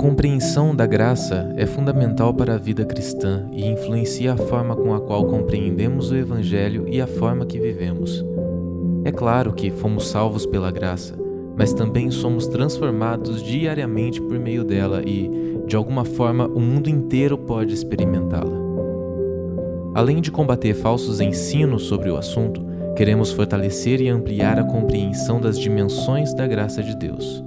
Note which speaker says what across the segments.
Speaker 1: compreensão da graça é fundamental para a vida cristã e influencia a forma com a qual compreendemos o Evangelho e a forma que vivemos. É claro que fomos salvos pela graça, mas também somos transformados diariamente por meio dela e, de alguma forma, o mundo inteiro pode experimentá-la. Além de combater falsos ensinos sobre o assunto, queremos fortalecer e ampliar a compreensão das dimensões da graça de Deus.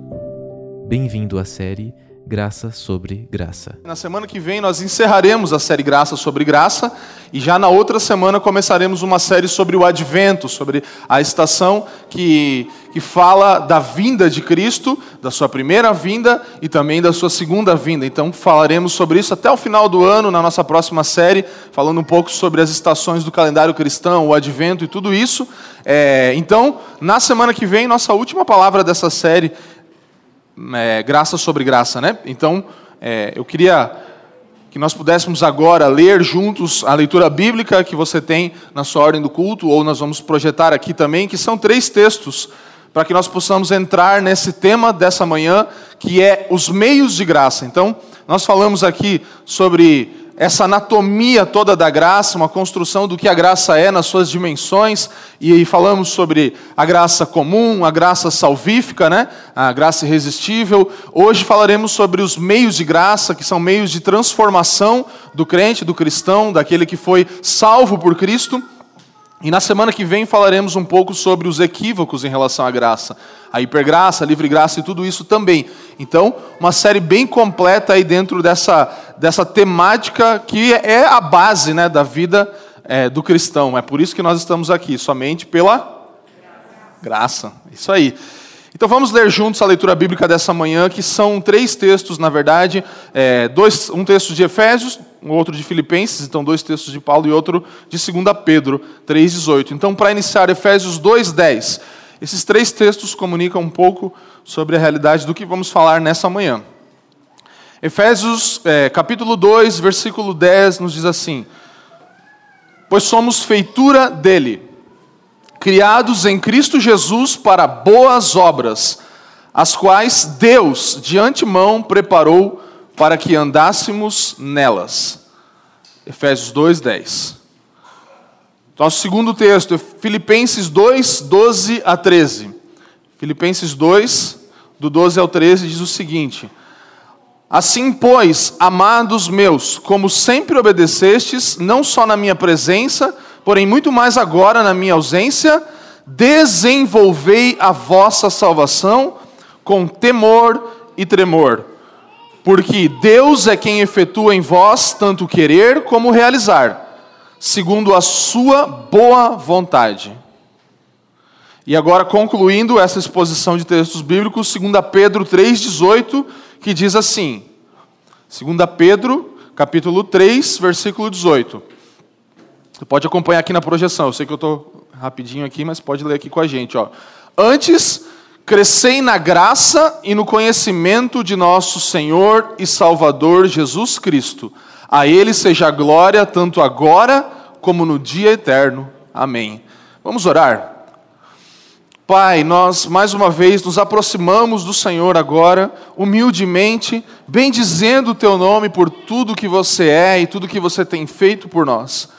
Speaker 1: Bem-vindo à série Graça sobre Graça.
Speaker 2: Na semana que vem nós encerraremos a série Graça sobre Graça e já na outra semana começaremos uma série sobre o Advento, sobre a estação que, que fala da vinda de Cristo, da sua primeira vinda e também da sua segunda vinda. Então falaremos sobre isso até o final do ano, na nossa próxima série, falando um pouco sobre as estações do calendário cristão, o Advento e tudo isso. É, então, na semana que vem, nossa última palavra dessa série é, graça sobre graça, né? Então, é, eu queria que nós pudéssemos agora ler juntos a leitura bíblica que você tem na sua ordem do culto, ou nós vamos projetar aqui também, que são três textos, para que nós possamos entrar nesse tema dessa manhã, que é os meios de graça. Então, nós falamos aqui sobre essa anatomia toda da graça, uma construção do que a graça é nas suas dimensões, e falamos sobre a graça comum, a graça salvífica, né? a graça irresistível. Hoje falaremos sobre os meios de graça, que são meios de transformação do crente, do cristão, daquele que foi salvo por Cristo. E na semana que vem falaremos um pouco sobre os equívocos em relação à graça, a hipergraça, a livre graça e tudo isso também. Então, uma série bem completa aí dentro dessa, dessa temática que é a base né, da vida é, do cristão. É por isso que nós estamos aqui, somente pela graça. Isso aí. Então vamos ler juntos a leitura bíblica dessa manhã, que são três textos, na verdade, é, dois, um texto de Efésios, um outro de Filipenses, então dois textos de Paulo e outro de 2 Pedro 3,18. Então, para iniciar, Efésios 2,10. Esses três textos comunicam um pouco sobre a realidade do que vamos falar nessa manhã. Efésios é, capítulo 2, versículo 10 nos diz assim: Pois somos feitura dele criados em Cristo Jesus para boas obras, as quais Deus de antemão preparou para que andássemos nelas. Efésios 2:10. Nosso segundo texto é Filipenses 2, 12 a 13. Filipenses 2, do 12 ao 13, diz o seguinte: Assim, pois, amados meus, como sempre obedecestes, não só na minha presença, porém muito mais agora na minha ausência, desenvolvei a vossa salvação com temor e tremor, porque Deus é quem efetua em vós tanto querer como realizar, segundo a sua boa vontade. E agora, concluindo essa exposição de textos bíblicos, 2 Pedro 3,18, que diz assim: 2 Pedro, capítulo 3, versículo 18. Você pode acompanhar aqui na projeção. Eu sei que eu estou rapidinho aqui, mas pode ler aqui com a gente. Ó. Antes, crescei na graça e no conhecimento de nosso Senhor e Salvador Jesus Cristo. A Ele seja a glória, tanto agora como no dia eterno. Amém. Vamos orar. Pai, nós mais uma vez nos aproximamos do Senhor agora, humildemente, bendizendo o Teu nome por tudo que você é e tudo que você tem feito por nós.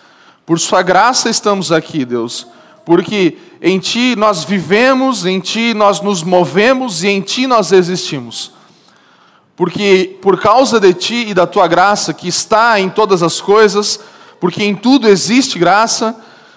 Speaker 2: Por Sua graça estamos aqui, Deus, porque em Ti nós vivemos, em Ti nós nos movemos e em Ti nós existimos. Porque por causa de Ti e da Tua graça, que está em todas as coisas, porque em tudo existe graça,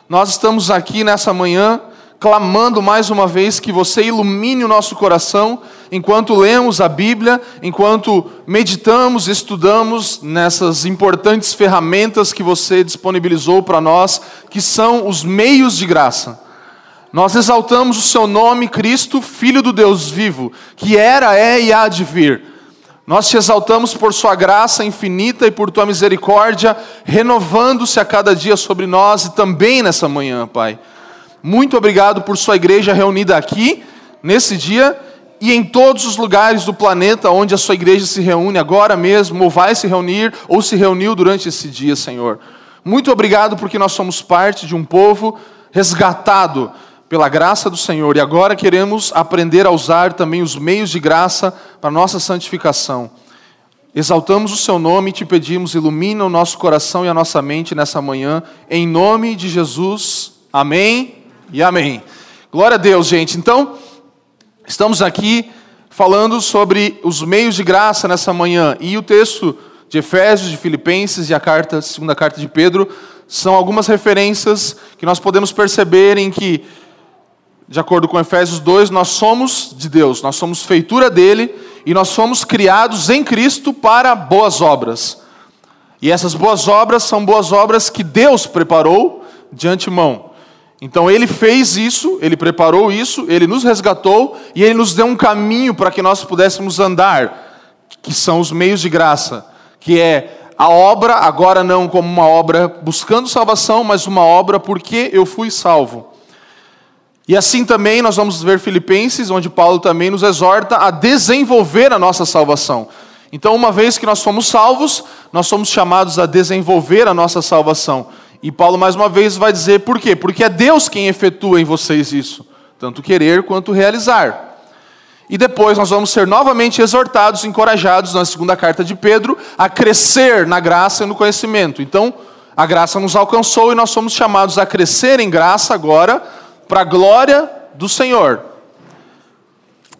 Speaker 2: nós estamos aqui nessa manhã clamando mais uma vez que você ilumine o nosso coração enquanto lemos a Bíblia, enquanto meditamos, estudamos nessas importantes ferramentas que você disponibilizou para nós, que são os meios de graça. Nós exaltamos o seu nome, Cristo, Filho do Deus vivo, que era, é e há de vir. Nós te exaltamos por Sua graça infinita e por Tua misericórdia, renovando-se a cada dia sobre nós e também nessa manhã, Pai. Muito obrigado por Sua igreja reunida aqui, nesse dia, e em todos os lugares do planeta onde a Sua igreja se reúne agora mesmo, ou vai se reunir, ou se reuniu durante esse dia, Senhor. Muito obrigado porque nós somos parte de um povo resgatado pela graça do Senhor e agora queremos aprender a usar também os meios de graça para nossa santificação. exaltamos o seu nome e te pedimos, ilumina o nosso coração e a nossa mente nessa manhã, em nome de Jesus. Amém e amém. Glória a Deus, gente. Então, estamos aqui falando sobre os meios de graça nessa manhã e o texto de Efésios, de Filipenses e a carta, segunda carta de Pedro são algumas referências que nós podemos perceber em que, de acordo com Efésios 2, nós somos de Deus, nós somos feitura dele e nós somos criados em Cristo para boas obras. E essas boas obras são boas obras que Deus preparou de antemão. Então ele fez isso, ele preparou isso, ele nos resgatou e ele nos deu um caminho para que nós pudéssemos andar, que são os meios de graça, que é a obra, agora não como uma obra buscando salvação, mas uma obra porque eu fui salvo. E assim também nós vamos ver Filipenses, onde Paulo também nos exorta a desenvolver a nossa salvação. Então, uma vez que nós somos salvos, nós somos chamados a desenvolver a nossa salvação. E Paulo mais uma vez vai dizer por quê? Porque é Deus quem efetua em vocês isso, tanto querer quanto realizar. E depois nós vamos ser novamente exortados, encorajados na segunda carta de Pedro a crescer na graça e no conhecimento. Então, a graça nos alcançou e nós somos chamados a crescer em graça agora para a glória do Senhor.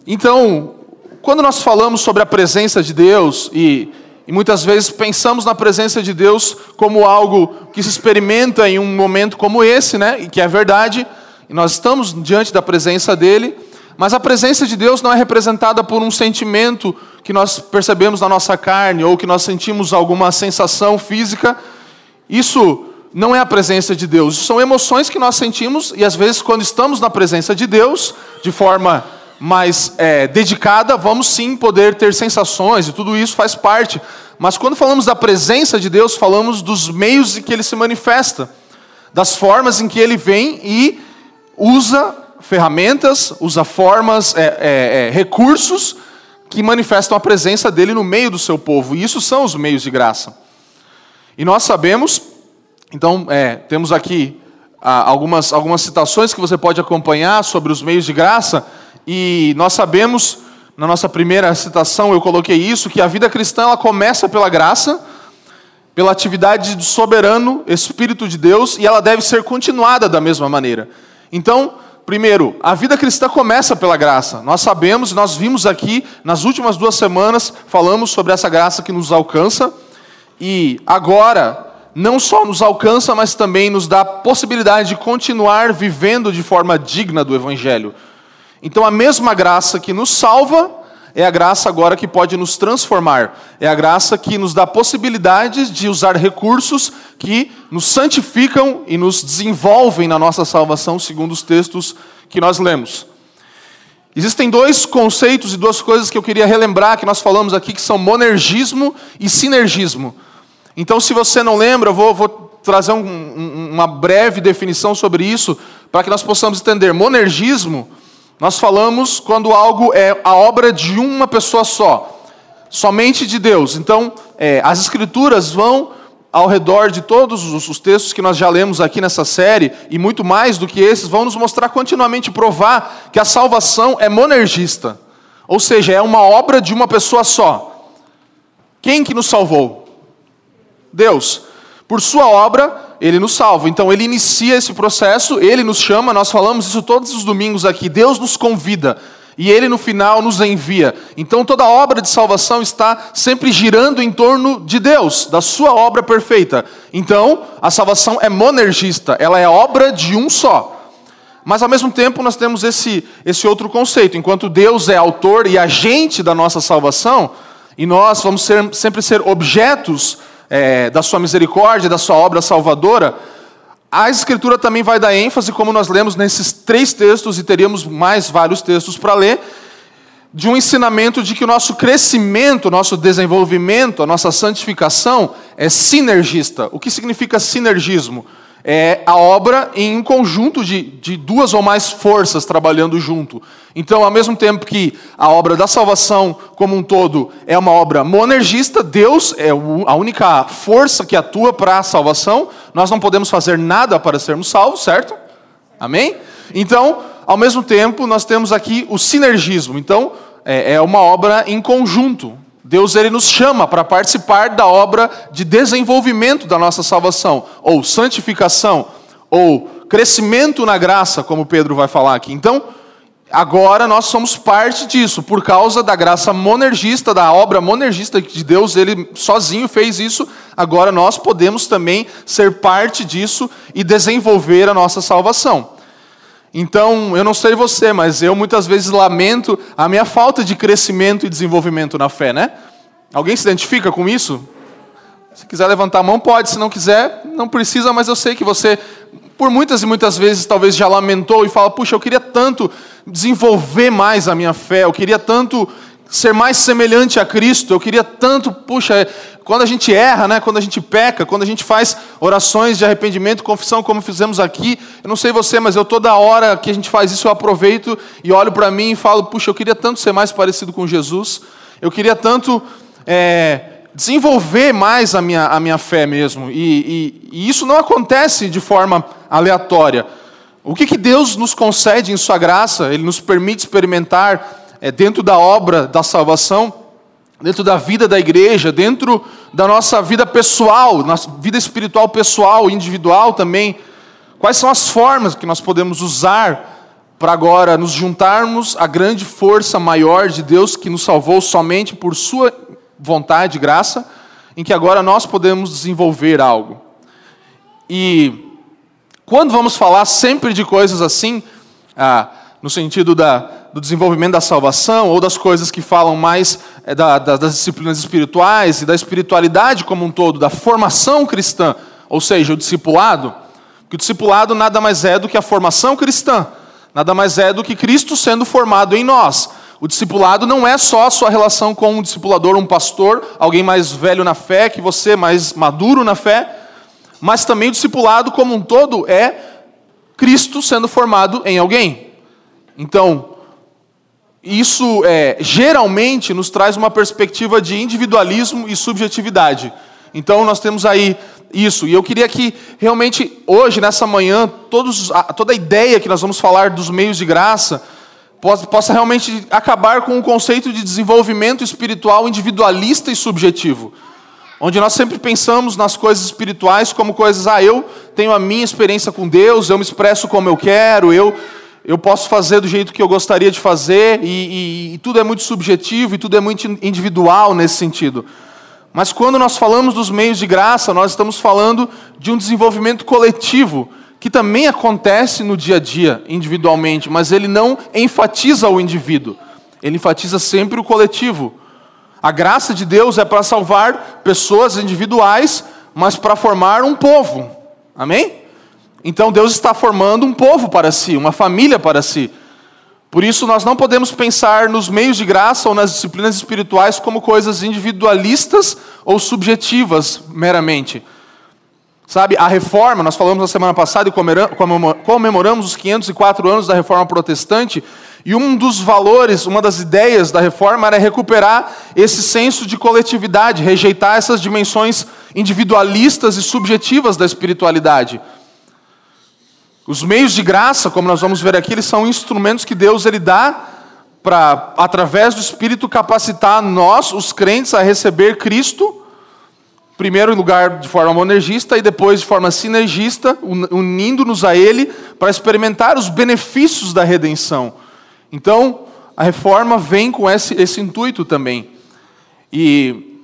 Speaker 2: Então, quando nós falamos sobre a presença de Deus e, e muitas vezes pensamos na presença de Deus como algo que se experimenta em um momento como esse, né? E que é verdade, e nós estamos diante da presença dele, mas a presença de Deus não é representada por um sentimento que nós percebemos na nossa carne ou que nós sentimos alguma sensação física. Isso não é a presença de Deus. São emoções que nós sentimos e às vezes quando estamos na presença de Deus, de forma mais é, dedicada, vamos sim poder ter sensações e tudo isso faz parte. Mas quando falamos da presença de Deus, falamos dos meios em que Ele se manifesta, das formas em que Ele vem e usa ferramentas, usa formas, é, é, é, recursos que manifestam a presença dele no meio do seu povo. E isso são os meios de graça. E nós sabemos, então, é, temos aqui ah, algumas, algumas citações que você pode acompanhar sobre os meios de graça, e nós sabemos, na nossa primeira citação eu coloquei isso, que a vida cristã ela começa pela graça, pela atividade do soberano Espírito de Deus, e ela deve ser continuada da mesma maneira. Então, Primeiro, a vida cristã começa pela graça. Nós sabemos, nós vimos aqui nas últimas duas semanas, falamos sobre essa graça que nos alcança. E agora, não só nos alcança, mas também nos dá a possibilidade de continuar vivendo de forma digna do Evangelho. Então, a mesma graça que nos salva, é a graça agora que pode nos transformar. É a graça que nos dá possibilidades de usar recursos que nos santificam e nos desenvolvem na nossa salvação, segundo os textos que nós lemos. Existem dois conceitos e duas coisas que eu queria relembrar que nós falamos aqui, que são monergismo e sinergismo. Então, se você não lembra, eu vou, vou trazer um, um, uma breve definição sobre isso, para que nós possamos entender. Monergismo nós falamos quando algo é a obra de uma pessoa só, somente de Deus. Então, é, as Escrituras vão ao redor de todos os textos que nós já lemos aqui nessa série, e muito mais do que esses, vão nos mostrar continuamente, provar que a salvação é monergista. Ou seja, é uma obra de uma pessoa só. Quem que nos salvou? Deus. Por sua obra, ele nos salva. Então ele inicia esse processo, ele nos chama, nós falamos isso todos os domingos aqui. Deus nos convida e ele no final nos envia. Então toda a obra de salvação está sempre girando em torno de Deus, da sua obra perfeita. Então, a salvação é monergista, ela é obra de um só. Mas ao mesmo tempo nós temos esse, esse outro conceito. Enquanto Deus é autor e agente da nossa salvação, e nós vamos ser, sempre ser objetos é, da sua misericórdia, da sua obra salvadora, a Escritura também vai dar ênfase, como nós lemos nesses três textos, e teríamos mais vários textos para ler, de um ensinamento de que o nosso crescimento, nosso desenvolvimento, a nossa santificação é sinergista. O que significa sinergismo? É a obra em um conjunto de, de duas ou mais forças trabalhando junto. Então, ao mesmo tempo que a obra da salvação como um todo é uma obra monergista, Deus é a única força que atua para a salvação, nós não podemos fazer nada para sermos salvos, certo? Amém? Então, ao mesmo tempo, nós temos aqui o sinergismo. Então, é, é uma obra em conjunto. Deus ele nos chama para participar da obra de desenvolvimento da nossa salvação, ou santificação, ou crescimento na graça, como Pedro vai falar aqui. Então, Agora nós somos parte disso, por causa da graça monergista, da obra monergista de Deus, ele sozinho fez isso. Agora nós podemos também ser parte disso e desenvolver a nossa salvação. Então, eu não sei você, mas eu muitas vezes lamento a minha falta de crescimento e desenvolvimento na fé, né? Alguém se identifica com isso? Se quiser levantar a mão, pode. Se não quiser, não precisa, mas eu sei que você, por muitas e muitas vezes, talvez já lamentou e fala: puxa, eu queria tanto desenvolver mais a minha fé, eu queria tanto ser mais semelhante a Cristo, eu queria tanto, puxa, quando a gente erra, né, quando a gente peca, quando a gente faz orações de arrependimento, confissão, como fizemos aqui, eu não sei você, mas eu toda hora que a gente faz isso, eu aproveito e olho para mim e falo, puxa, eu queria tanto ser mais parecido com Jesus, eu queria tanto é, desenvolver mais a minha, a minha fé mesmo, e, e, e isso não acontece de forma aleatória. O que, que Deus nos concede em Sua graça? Ele nos permite experimentar é, dentro da obra da salvação, dentro da vida da igreja, dentro da nossa vida pessoal, nossa vida espiritual pessoal, individual também. Quais são as formas que nós podemos usar para agora nos juntarmos à grande força maior de Deus que nos salvou somente por Sua vontade e graça, em que agora nós podemos desenvolver algo. E quando vamos falar sempre de coisas assim, ah, no sentido da, do desenvolvimento da salvação, ou das coisas que falam mais é, da, da, das disciplinas espirituais e da espiritualidade como um todo, da formação cristã, ou seja, o discipulado, que o discipulado nada mais é do que a formação cristã, nada mais é do que Cristo sendo formado em nós. O discipulado não é só a sua relação com um discipulador, um pastor, alguém mais velho na fé que você, mais maduro na fé, mas também o discipulado como um todo é Cristo sendo formado em alguém. Então, isso é, geralmente nos traz uma perspectiva de individualismo e subjetividade. Então, nós temos aí isso. E eu queria que, realmente, hoje, nessa manhã, todos, toda a ideia que nós vamos falar dos meios de graça possa, possa realmente acabar com o conceito de desenvolvimento espiritual individualista e subjetivo onde nós sempre pensamos nas coisas espirituais como coisas, ah, eu tenho a minha experiência com Deus, eu me expresso como eu quero, eu, eu posso fazer do jeito que eu gostaria de fazer, e, e, e tudo é muito subjetivo e tudo é muito individual nesse sentido. Mas quando nós falamos dos meios de graça, nós estamos falando de um desenvolvimento coletivo, que também acontece no dia a dia, individualmente, mas ele não enfatiza o indivíduo, ele enfatiza sempre o coletivo. A graça de Deus é para salvar pessoas individuais, mas para formar um povo. Amém? Então Deus está formando um povo para si, uma família para si. Por isso nós não podemos pensar nos meios de graça ou nas disciplinas espirituais como coisas individualistas ou subjetivas meramente. Sabe, a reforma, nós falamos na semana passada e comemoramos os 504 anos da reforma protestante, e um dos valores, uma das ideias da reforma era recuperar esse senso de coletividade, rejeitar essas dimensões individualistas e subjetivas da espiritualidade. Os meios de graça, como nós vamos ver aqui, eles são instrumentos que Deus ele dá para, através do Espírito, capacitar nós, os crentes, a receber Cristo, primeiro em lugar de forma monergista e depois de forma sinergista, unindo-nos a Ele para experimentar os benefícios da redenção. Então, a reforma vem com esse, esse intuito também. E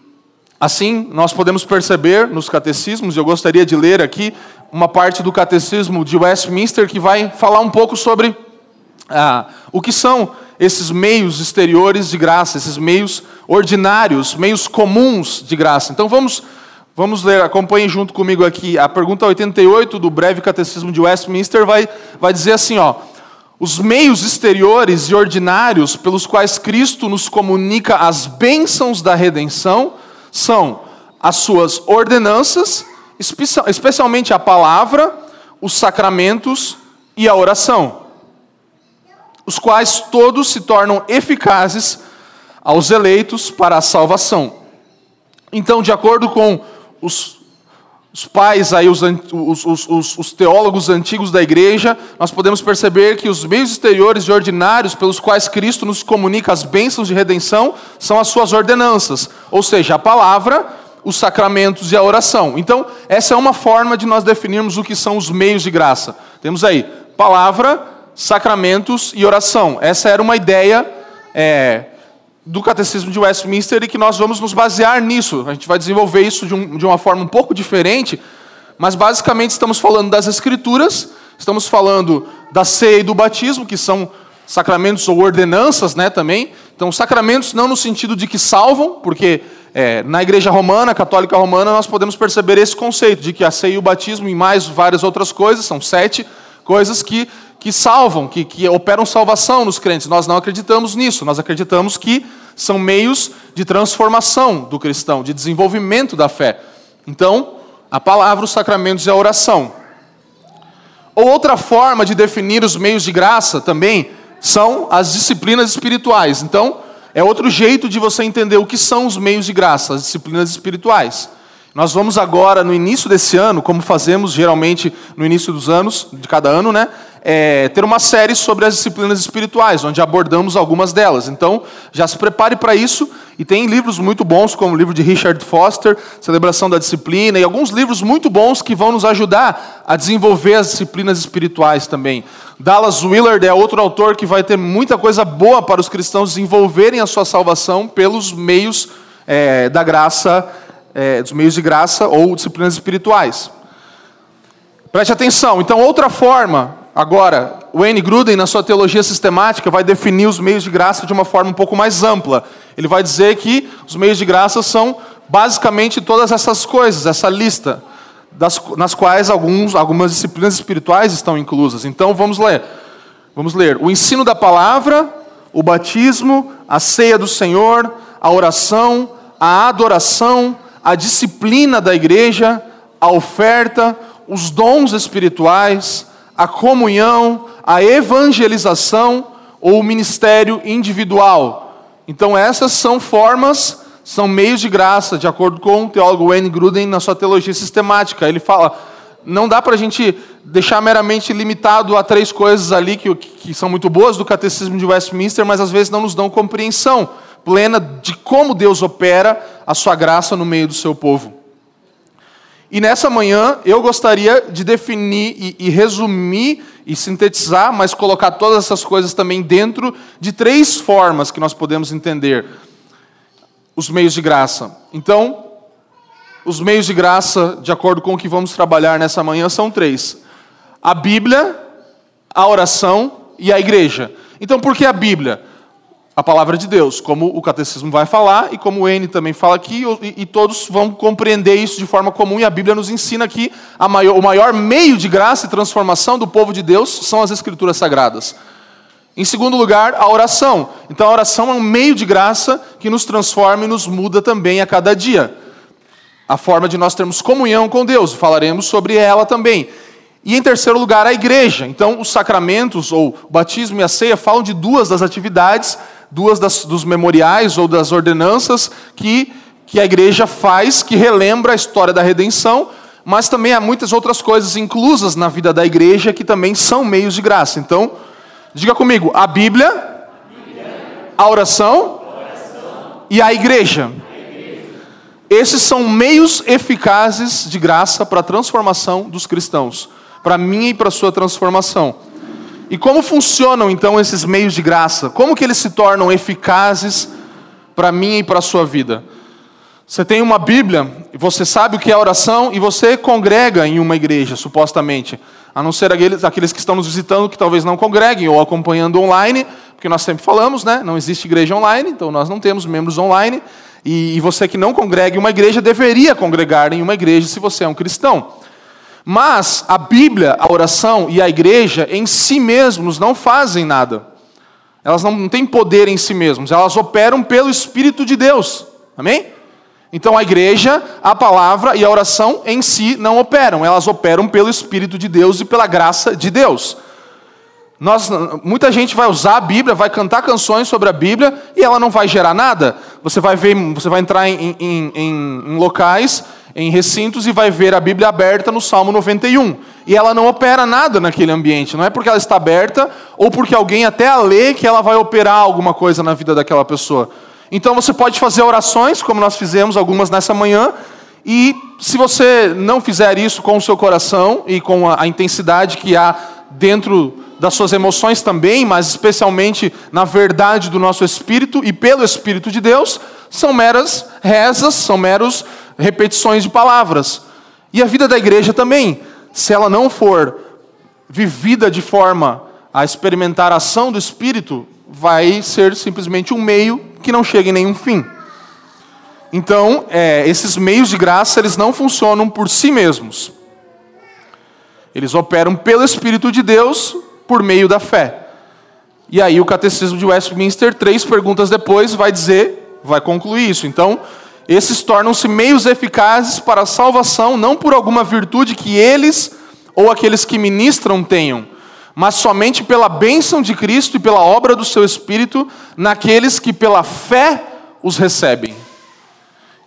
Speaker 2: assim nós podemos perceber nos catecismos, eu gostaria de ler aqui uma parte do catecismo de Westminster que vai falar um pouco sobre ah, o que são esses meios exteriores de graça, esses meios ordinários, meios comuns de graça. Então vamos, vamos ler, acompanhem junto comigo aqui. A pergunta 88 do breve catecismo de Westminster vai, vai dizer assim: ó. Os meios exteriores e ordinários pelos quais Cristo nos comunica as bênçãos da redenção são as suas ordenanças, especialmente a palavra, os sacramentos e a oração, os quais todos se tornam eficazes aos eleitos para a salvação. Então, de acordo com os os pais, aí, os, os, os, os, teólogos antigos da igreja, nós podemos perceber que os meios exteriores e ordinários pelos quais Cristo nos comunica as bênçãos de redenção são as suas ordenanças, ou seja, a palavra, os sacramentos e a oração. Então, essa é uma forma de nós definirmos o que são os meios de graça. Temos aí palavra, sacramentos e oração. Essa era uma ideia é, do Catecismo de Westminster e que nós vamos nos basear nisso. A gente vai desenvolver isso de, um, de uma forma um pouco diferente, mas basicamente estamos falando das Escrituras, estamos falando da ceia e do batismo, que são sacramentos ou ordenanças né, também. Então, sacramentos não no sentido de que salvam, porque é, na igreja romana, católica romana, nós podemos perceber esse conceito de que a ceia e o batismo e mais várias outras coisas, são sete coisas que que salvam, que, que operam salvação nos crentes. Nós não acreditamos nisso, nós acreditamos que são meios de transformação do cristão, de desenvolvimento da fé. Então, a palavra, os sacramentos e a oração. Ou outra forma de definir os meios de graça também são as disciplinas espirituais. Então, é outro jeito de você entender o que são os meios de graça, as disciplinas espirituais. Nós vamos agora, no início desse ano, como fazemos geralmente no início dos anos, de cada ano, né? É, ter uma série sobre as disciplinas espirituais, onde abordamos algumas delas. Então, já se prepare para isso. E tem livros muito bons, como o livro de Richard Foster, Celebração da Disciplina, e alguns livros muito bons que vão nos ajudar a desenvolver as disciplinas espirituais também. Dallas Willard é outro autor que vai ter muita coisa boa para os cristãos desenvolverem a sua salvação pelos meios é, da graça é, dos meios de graça ou disciplinas espirituais. Preste atenção. Então, outra forma, agora, N. Gruden, na sua teologia sistemática, vai definir os meios de graça de uma forma um pouco mais ampla. Ele vai dizer que os meios de graça são basicamente todas essas coisas, essa lista, das, nas quais alguns, algumas disciplinas espirituais estão inclusas. Então, vamos ler. Vamos ler. O ensino da palavra, o batismo, a ceia do Senhor, a oração, a adoração, a disciplina da igreja, a oferta, os dons espirituais, a comunhão, a evangelização ou o ministério individual. Então, essas são formas, são meios de graça, de acordo com o teólogo Wayne Gruden na sua teologia sistemática. Ele fala: não dá para a gente deixar meramente limitado a três coisas ali que, que são muito boas do catecismo de Westminster, mas às vezes não nos dão compreensão plena de como Deus opera a sua graça no meio do seu povo. E nessa manhã eu gostaria de definir e, e, resumir e sintetizar, mas colocar todas essas coisas também dentro de três formas que nós podemos entender os meios de graça. Então, os meios de graça, de acordo com o que vamos trabalhar nessa manhã, são três: a Bíblia, a oração e a igreja. Então, por que a Bíblia? A palavra de Deus, como o catecismo vai falar e como o N também fala aqui, e, e todos vão compreender isso de forma comum, e a Bíblia nos ensina que maior, o maior meio de graça e transformação do povo de Deus são as Escrituras Sagradas. Em segundo lugar, a oração. Então, a oração é um meio de graça que nos transforma e nos muda também a cada dia. A forma de nós termos comunhão com Deus, falaremos sobre ela também. E em terceiro lugar, a igreja. Então, os sacramentos, ou o batismo e a ceia, falam de duas das atividades duas das, dos memoriais ou das ordenanças que, que a igreja faz, que relembra a história da redenção, mas também há muitas outras coisas inclusas na vida da igreja que também são meios de graça. Então, diga comigo: a Bíblia, a oração, e a igreja. Esses são meios eficazes de graça para a transformação dos cristãos, para mim e para a sua transformação. E como funcionam então esses meios de graça? Como que eles se tornam eficazes para mim e para a sua vida? Você tem uma Bíblia, você sabe o que é oração e você congrega em uma igreja, supostamente. A não ser aqueles, aqueles que estão nos visitando que talvez não congreguem ou acompanhando online, porque nós sempre falamos, né? Não existe igreja online, então nós não temos membros online. E, e você que não congrega em uma igreja deveria congregar em uma igreja se você é um cristão. Mas a Bíblia, a oração e a igreja em si mesmos não fazem nada. Elas não têm poder em si mesmos, elas operam pelo Espírito de Deus. Amém? Então a igreja, a palavra e a oração em si não operam, elas operam pelo Espírito de Deus e pela graça de Deus. Nós, muita gente vai usar a Bíblia, vai cantar canções sobre a Bíblia e ela não vai gerar nada. você vai ver, você vai entrar em, em, em, em locais, em recintos e vai ver a Bíblia aberta no Salmo 91. E ela não opera nada naquele ambiente. Não é porque ela está aberta ou porque alguém até a lê que ela vai operar alguma coisa na vida daquela pessoa. Então você pode fazer orações, como nós fizemos algumas nessa manhã, e se você não fizer isso com o seu coração e com a, a intensidade que há dentro das suas emoções também, mas especialmente na verdade do nosso espírito e pelo Espírito de Deus, são meras rezas, são meros repetições de palavras. E a vida da igreja também, se ela não for vivida de forma a experimentar a ação do Espírito, vai ser simplesmente um meio que não chega em nenhum fim. Então, é, esses meios de graça, eles não funcionam por si mesmos. Eles operam pelo Espírito de Deus por meio da fé. E aí o Catecismo de Westminster, três perguntas depois, vai dizer, vai concluir isso. Então, esses tornam-se meios eficazes para a salvação, não por alguma virtude que eles ou aqueles que ministram tenham, mas somente pela bênção de Cristo e pela obra do seu Espírito naqueles que pela fé os recebem.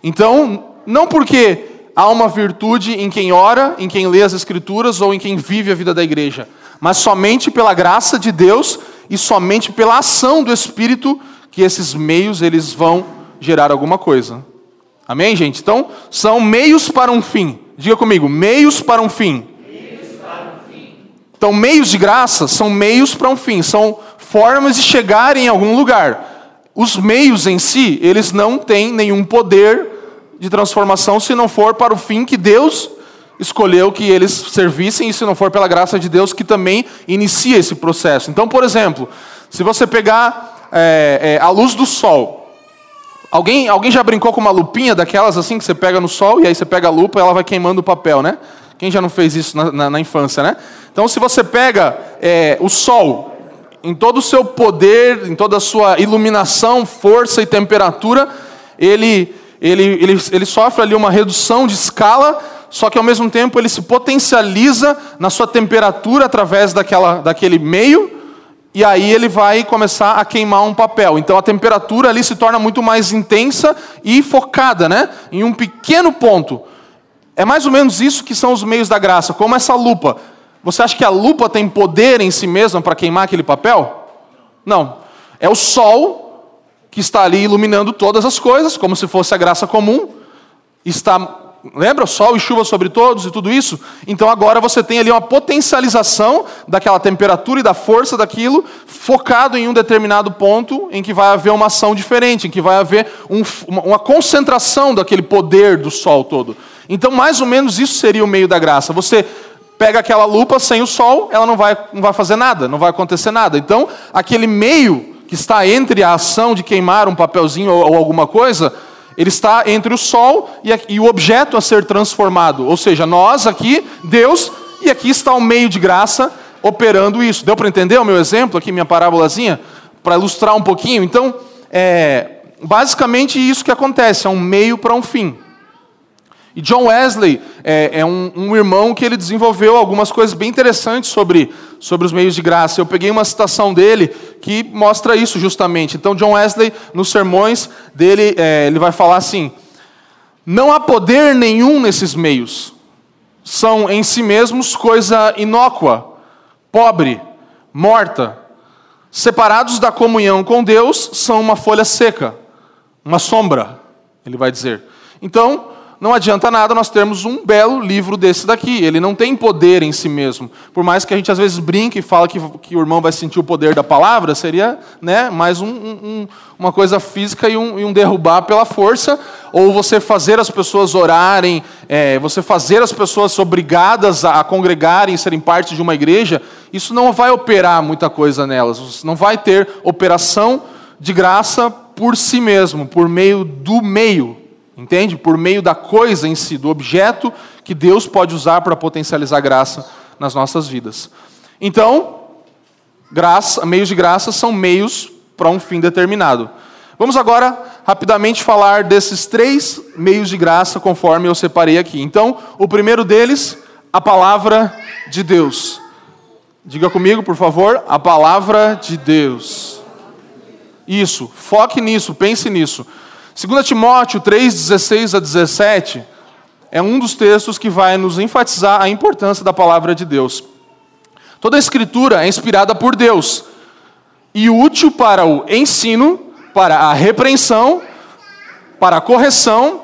Speaker 2: Então, não porque há uma virtude em quem ora, em quem lê as Escrituras ou em quem vive a vida da igreja, mas somente pela graça de Deus e somente pela ação do Espírito que esses meios eles vão gerar alguma coisa. Amém, gente? Então, são meios para um fim. Diga comigo, meios para um fim. Então, meios de graça são meios para um fim, são formas de chegar em algum lugar. Os meios em si, eles não têm nenhum poder de transformação se não for para o fim que Deus escolheu que eles servissem, e se não for pela graça de Deus, que também inicia esse processo. Então, por exemplo, se você pegar é, é, a luz do sol, alguém, alguém já brincou com uma lupinha daquelas assim que você pega no sol e aí você pega a lupa e ela vai queimando o papel, né? Quem já não fez isso na, na, na infância, né? Então, se você pega é, o sol em todo o seu poder, em toda a sua iluminação, força e temperatura, ele, ele, ele, ele sofre ali uma redução de escala só que ao mesmo tempo ele se potencializa na sua temperatura através daquela, daquele meio, e aí ele vai começar a queimar um papel. Então a temperatura ali se torna muito mais intensa e focada, né? Em um pequeno ponto. É mais ou menos isso que são os meios da graça, como essa lupa. Você acha que a lupa tem poder em si mesma para queimar aquele papel? Não. É o sol que está ali iluminando todas as coisas, como se fosse a graça comum, está lembra? Sol e chuva sobre todos e tudo isso? Então agora você tem ali uma potencialização daquela temperatura e da força daquilo, focado em um determinado ponto em que vai haver uma ação diferente, em que vai haver um, uma concentração daquele poder do sol todo. Então, mais ou menos isso seria o meio da graça. Você pega aquela lupa sem o sol, ela não vai, não vai fazer nada, não vai acontecer nada. Então, aquele meio que está entre a ação de queimar um papelzinho ou, ou alguma coisa, ele está entre o sol e, o objeto a ser transformado. Ou seja, nós aqui, Deus, e aqui está o meio de graça operando isso. Deu para entender o meu exemplo aqui, minha parábolazinha? Para ilustrar um pouquinho? Então, é, basicamente isso que acontece, é um meio para um fim. E John Wesley é, é um, um, irmão que ele desenvolveu algumas coisas bem interessantes sobre, sobre os meios de graça. Eu peguei uma citação dele que mostra isso justamente. Então, John Wesley, nos sermões dele, é, ele vai falar assim: Não há poder nenhum nesses meios. São em si mesmos coisa inócua, pobre, morta. Separados da comunhão com Deus, são uma folha seca, uma sombra, ele vai dizer. Então, não adianta nada nós termos um belo livro desse daqui. Ele não tem poder em si mesmo. Por mais que a gente às vezes brinque e fala que, que o irmão vai sentir o poder da palavra, seria né, mais um, um, uma coisa física e um, e um, derrubar pela força, ou você fazer as pessoas orarem, é, você fazer as pessoas obrigadas a, congregarem, serem parte de uma igreja, isso não vai operar muita coisa nelas. Não vai ter operação de graça por si mesmo, por meio do meio Entende? Por meio da coisa em si, do objeto que Deus pode usar para potencializar graça nas nossas vidas. Então, graça, meios de graça são meios para um fim determinado. Vamos agora rapidamente falar desses três meios de graça conforme eu separei aqui. Então, o primeiro deles, a palavra de Deus. Diga comigo, por favor, a palavra de Deus. Isso, foque nisso, pense nisso. 2 Timóteo 3, 16 a 17 é um dos textos que vai nos enfatizar a importância da palavra de Deus. Toda a escritura é inspirada por Deus e útil para o ensino, para a repreensão, para a correção,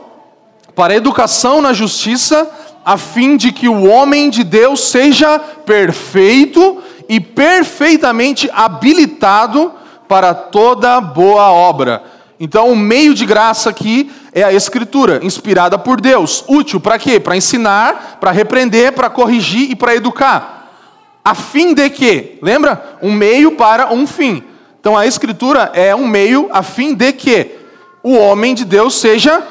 Speaker 2: para a educação na justiça, a fim de que o homem de Deus seja perfeito e perfeitamente habilitado para toda boa obra. Então, o meio de graça aqui é a Escritura, inspirada por Deus. Útil para quê? Para ensinar, para repreender, para corrigir e para educar. A fim de que? Lembra? Um meio para um fim. Então, a Escritura é um meio a fim de que o homem de Deus seja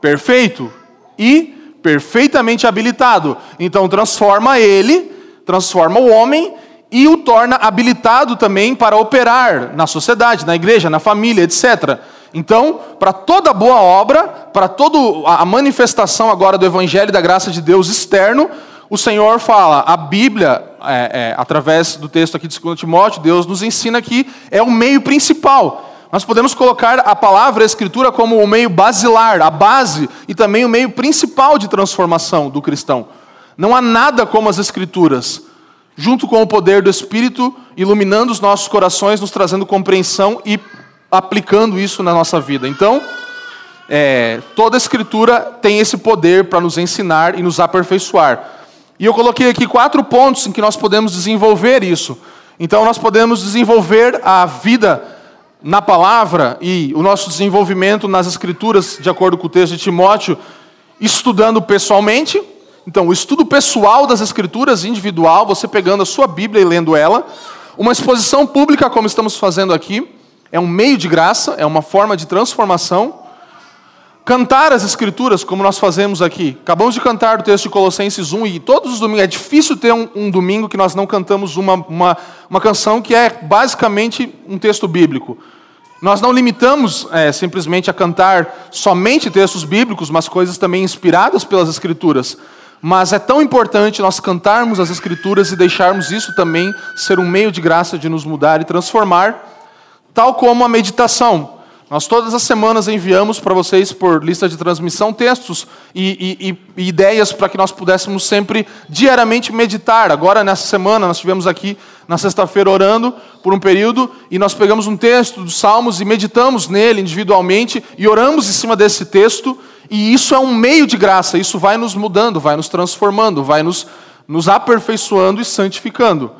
Speaker 2: perfeito e perfeitamente habilitado. Então, transforma ele, transforma o homem e o torna habilitado também para operar na sociedade, na igreja, na família, etc. Então, para toda boa obra, para toda a manifestação agora do Evangelho e da graça de Deus externo, o Senhor fala, a Bíblia, é, é, através do texto aqui de 2 Timóteo, Deus nos ensina que é o meio principal. Nós podemos colocar a palavra, a Escritura, como o meio basilar, a base e também o meio principal de transformação do cristão. Não há nada como as Escrituras junto com o poder do Espírito, iluminando os nossos corações, nos trazendo compreensão e aplicando isso na nossa vida. Então, é, toda Escritura tem esse poder para nos ensinar e nos aperfeiçoar. E eu coloquei aqui quatro pontos em que nós podemos desenvolver isso. Então, nós podemos desenvolver a vida na palavra e o nosso desenvolvimento nas Escrituras, de acordo com o texto de Timóteo, estudando pessoalmente, então, o estudo pessoal das Escrituras, individual, você pegando a sua Bíblia e lendo ela. Uma exposição pública, como estamos fazendo aqui, é um meio de graça, é uma forma de transformação. Cantar as Escrituras, como nós fazemos aqui. Acabamos de cantar o texto de Colossenses 1 e todos os domingos. É difícil ter um, um domingo que nós não cantamos uma, uma, uma canção que é basicamente um texto bíblico. Nós não limitamos é, simplesmente a cantar somente textos bíblicos, mas coisas também inspiradas pelas Escrituras. Mas é tão importante nós cantarmos as Escrituras e deixarmos isso também ser um meio de graça de nos mudar e transformar, tal como a meditação. Nós todas as semanas enviamos para vocês por lista de transmissão textos e, e, e ideias para que nós pudéssemos sempre diariamente meditar. Agora, nessa semana, nós estivemos aqui na sexta-feira orando por um período e nós pegamos um texto dos Salmos e meditamos nele individualmente e oramos em cima desse texto e isso é um meio de graça, isso vai nos mudando, vai nos transformando, vai nos, nos aperfeiçoando e santificando.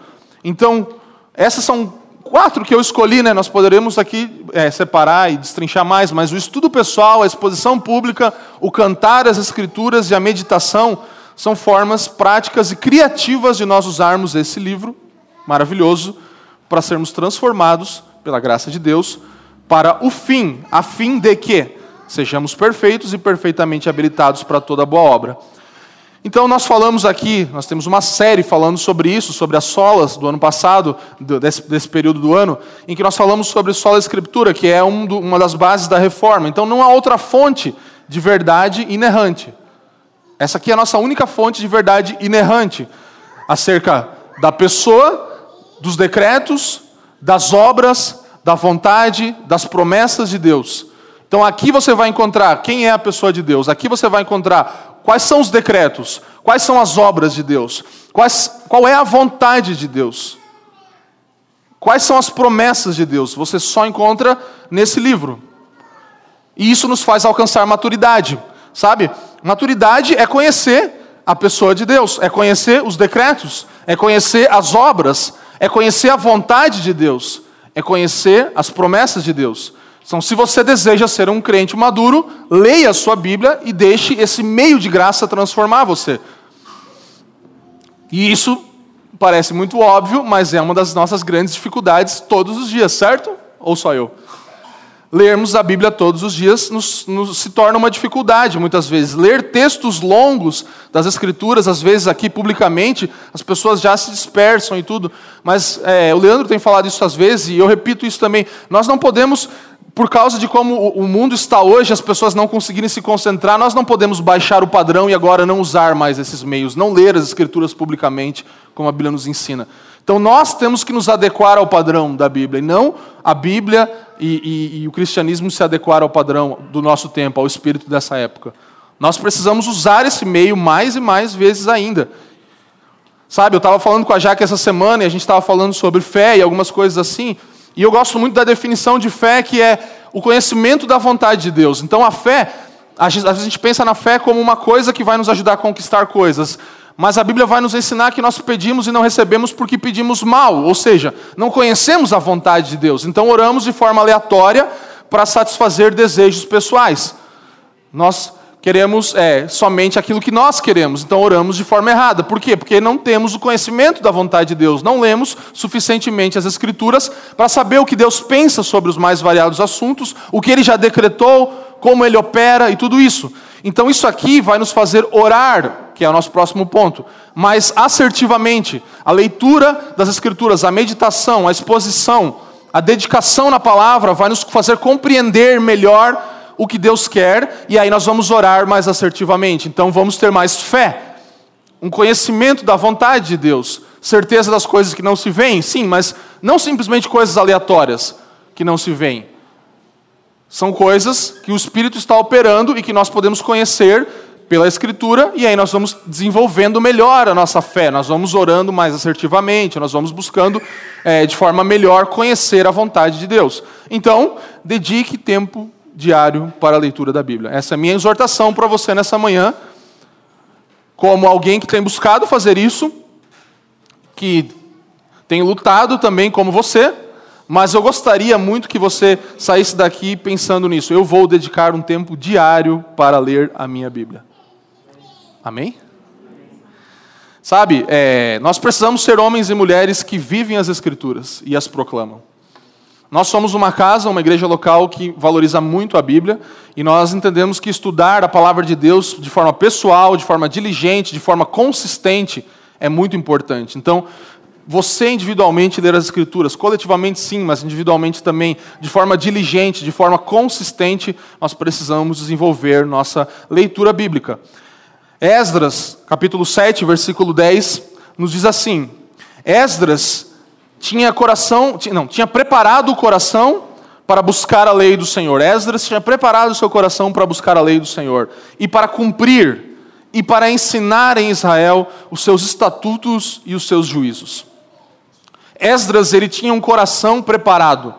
Speaker 2: Então, essas são quatro que eu escolhi, né? Nós poderemos aqui é, separar e destrinchar mais, mas o estudo pessoal, a exposição pública, o cantar as escrituras e a meditação são formas práticas e criativas de nós usarmos esse livro maravilhoso para sermos transformados pela graça de Deus para o fim, a fim de que sejamos perfeitos e perfeitamente habilitados para toda boa obra. Então, nós falamos aqui, nós temos uma série falando sobre isso, sobre as solas do ano passado, desse, desse período do ano, em que nós falamos sobre sola escritura, que é um do, uma das bases da reforma. Então, não há outra fonte de verdade inerrante. Essa aqui é a nossa única fonte de verdade inerrante acerca da pessoa, dos decretos, das obras, da vontade, das promessas de Deus. Então aqui você vai encontrar quem é a pessoa de Deus, aqui você vai encontrar quais são os decretos, quais são as obras de Deus, quais, qual é a vontade de Deus, quais são as promessas de Deus. Você só encontra nesse livro. E isso nos faz alcançar maturidade, sabe? Maturidade é conhecer a pessoa de Deus, é conhecer os decretos, é conhecer as obras, é conhecer a vontade de Deus, é conhecer as promessas de Deus. Então, se você deseja ser um crente maduro, leia a sua Bíblia e deixe esse meio de graça transformar você. E isso parece muito óbvio, mas é uma das nossas grandes dificuldades todos os dias, certo? Ou só eu? Lermos a Bíblia todos os dias nos, nos, se torna uma dificuldade, muitas vezes. Ler textos longos das Escrituras, às vezes aqui publicamente, as pessoas já se dispersam e tudo. Mas é, o Leandro tem falado isso às vezes, e eu repito isso também. Nós não podemos por causa de como o mundo está hoje, as pessoas não conseguirem se concentrar, nós não podemos baixar o padrão e agora não usar mais esses meios, não ler as escrituras publicamente, como a Bíblia nos ensina. Então nós temos que nos adequar ao padrão da Bíblia, e não a Bíblia e, e, e o cristianismo se adequar ao padrão do nosso tempo, ao espírito dessa época. Nós precisamos usar esse meio mais e mais vezes ainda. Sabe, eu estava falando com a Jaque essa semana e a gente estava falando sobre fé e algumas coisas assim. E eu gosto muito da definição de fé que é o conhecimento da vontade de Deus. Então a fé, às vezes a gente pensa na fé como uma coisa que vai nos ajudar a conquistar coisas. Mas a Bíblia vai nos ensinar que nós pedimos e não recebemos porque pedimos mal, ou seja, não conhecemos a vontade de Deus. Então oramos de forma aleatória para satisfazer desejos pessoais. Nós queremos é, somente aquilo que nós queremos, então oramos de forma errada. Por quê? Porque não temos o conhecimento da vontade de Deus, não lemos suficientemente as Escrituras para saber o que Deus pensa sobre os mais variados assuntos, o que Ele já decretou, como Ele opera e tudo isso. Então isso aqui vai nos fazer orar, que é o nosso próximo ponto, mas assertivamente. A leitura das Escrituras, a meditação, a exposição, a dedicação na palavra vai nos fazer compreender melhor o que Deus quer, e aí nós vamos orar mais assertivamente. Então vamos ter mais fé, um conhecimento da vontade de Deus, certeza das coisas que não se veem, sim, mas não simplesmente coisas aleatórias que não se veem. São coisas que o Espírito está operando e que nós podemos conhecer pela Escritura, e aí nós vamos desenvolvendo melhor a nossa fé, nós vamos orando mais assertivamente, nós vamos buscando é, de forma melhor conhecer a vontade de Deus. Então, dedique tempo diário para a leitura da Bíblia. Essa é a minha exortação para você nessa manhã, como alguém que tem buscado fazer isso, que tem lutado também como você, mas eu gostaria muito que você saísse daqui pensando nisso. Eu vou dedicar um tempo diário para ler a minha Bíblia. Amém? Sabe, é, nós precisamos ser homens e mulheres que vivem as Escrituras e as proclamam. Nós somos uma casa, uma igreja local que valoriza muito a Bíblia e nós entendemos que estudar a palavra de Deus de forma pessoal, de forma diligente, de forma consistente é muito importante. Então, você individualmente ler as Escrituras, coletivamente sim, mas individualmente também, de forma diligente, de forma consistente, nós precisamos desenvolver nossa leitura bíblica. Esdras, capítulo 7, versículo 10, nos diz assim: Esdras tinha coração, não, tinha preparado o coração para buscar a lei do Senhor. Esdras tinha preparado o seu coração para buscar a lei do Senhor e para cumprir e para ensinar em Israel os seus estatutos e os seus juízos. Esdras ele tinha um coração preparado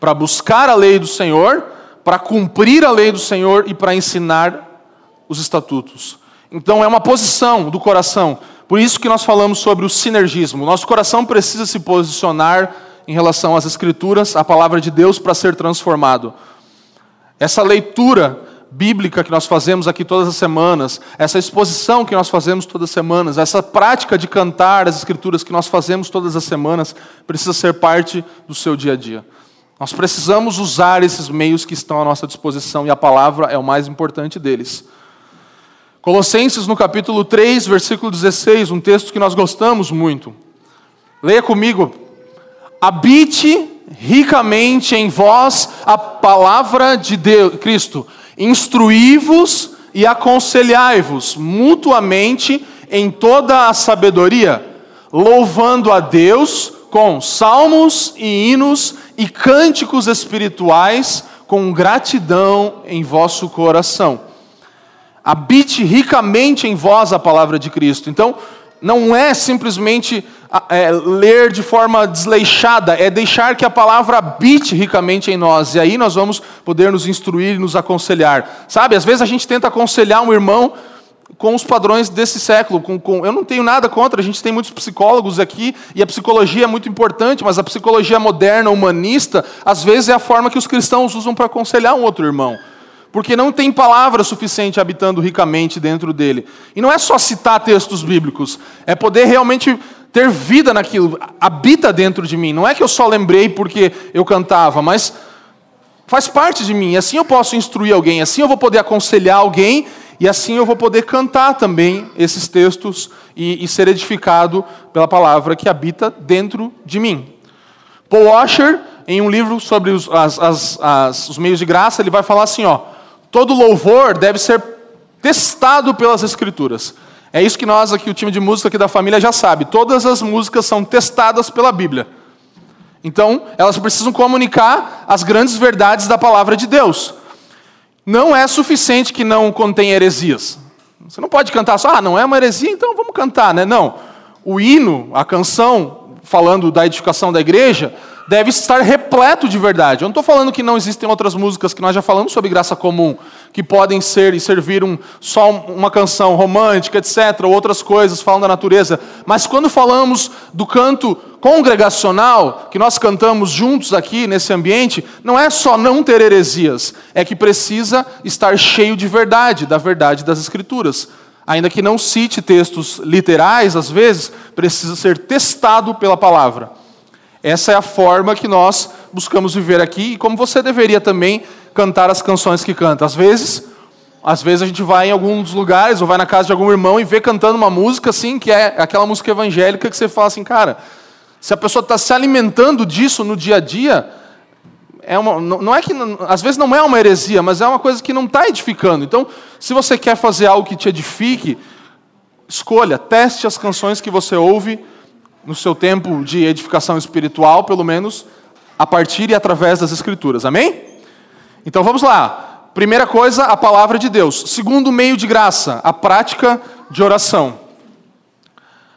Speaker 2: para buscar a lei do Senhor, para cumprir a lei do Senhor e para ensinar os estatutos. Então é uma posição do coração. Por isso que nós falamos sobre o sinergismo. Nosso coração precisa se posicionar em relação às escrituras, à palavra de Deus para ser transformado. Essa leitura bíblica que nós fazemos aqui todas as semanas, essa exposição que nós fazemos todas as semanas, essa prática de cantar as escrituras que nós fazemos todas as semanas, precisa ser parte do seu dia a dia. Nós precisamos usar esses meios que estão à nossa disposição e a palavra é o mais importante deles. Colossenses no capítulo 3, versículo 16, um texto que nós gostamos muito. Leia comigo. Habite ricamente em vós a palavra de Deus, Cristo Instruí-vos e aconselhai-vos mutuamente em toda a sabedoria, louvando a Deus com salmos e hinos e cânticos espirituais com gratidão em vosso coração. Habite ricamente em vós a palavra de Cristo. Então, não é simplesmente é, ler de forma desleixada, é deixar que a palavra habite ricamente em nós, e aí nós vamos poder nos instruir e nos aconselhar. Sabe, às vezes a gente tenta aconselhar um irmão com os padrões desse século. Com, com, eu não tenho nada contra, a gente tem muitos psicólogos aqui, e a psicologia é muito importante, mas a psicologia moderna, humanista, às vezes é a forma que os cristãos usam para aconselhar um outro irmão porque não tem palavra suficiente habitando ricamente dentro dele. E não é só citar textos bíblicos, é poder realmente ter vida naquilo, habita dentro de mim. Não é que eu só lembrei porque eu cantava, mas faz parte de mim. Assim eu posso instruir alguém, assim eu vou poder aconselhar alguém e assim eu vou poder cantar também esses textos e, e ser edificado pela palavra que habita dentro de mim. Paul Washer, em um livro sobre os, as, as, as, os meios de graça, ele vai falar assim: ó, todo louvor deve ser testado pelas Escrituras. É isso que nós aqui, o time de música aqui da família já sabe. Todas as músicas são testadas pela Bíblia. Então, elas precisam comunicar as grandes verdades da palavra de Deus. Não é suficiente que não contém heresias. Você não pode cantar só, ah, não é uma heresia, então vamos cantar, né? Não. O hino, a canção, falando da edificação da igreja, deve estar repleto de verdade. Eu não estou falando que não existem outras músicas que nós já falamos sobre graça comum, que podem ser e servir um, só uma canção romântica, etc., ou outras coisas falando da natureza. Mas quando falamos do canto congregacional, que nós cantamos juntos aqui nesse ambiente, não é só não ter heresias, é que precisa estar cheio de verdade, da verdade das Escrituras. Ainda que não cite textos literais, às vezes, precisa ser testado pela palavra. Essa é a forma que nós buscamos viver aqui e como você deveria também cantar as canções que canta. Às vezes, às vezes a gente vai em alguns lugares ou vai na casa de algum irmão e vê cantando uma música assim, que é aquela música evangélica que você fala assim, cara, se a pessoa está se alimentando disso no dia a dia, é uma, não é que às vezes não é uma heresia, mas é uma coisa que não está edificando. Então, se você quer fazer algo que te edifique, escolha, teste as canções que você ouve no seu tempo de edificação espiritual, pelo menos, a partir e através das Escrituras. Amém? Então vamos lá. Primeira coisa, a palavra de Deus. Segundo meio de graça, a prática de oração.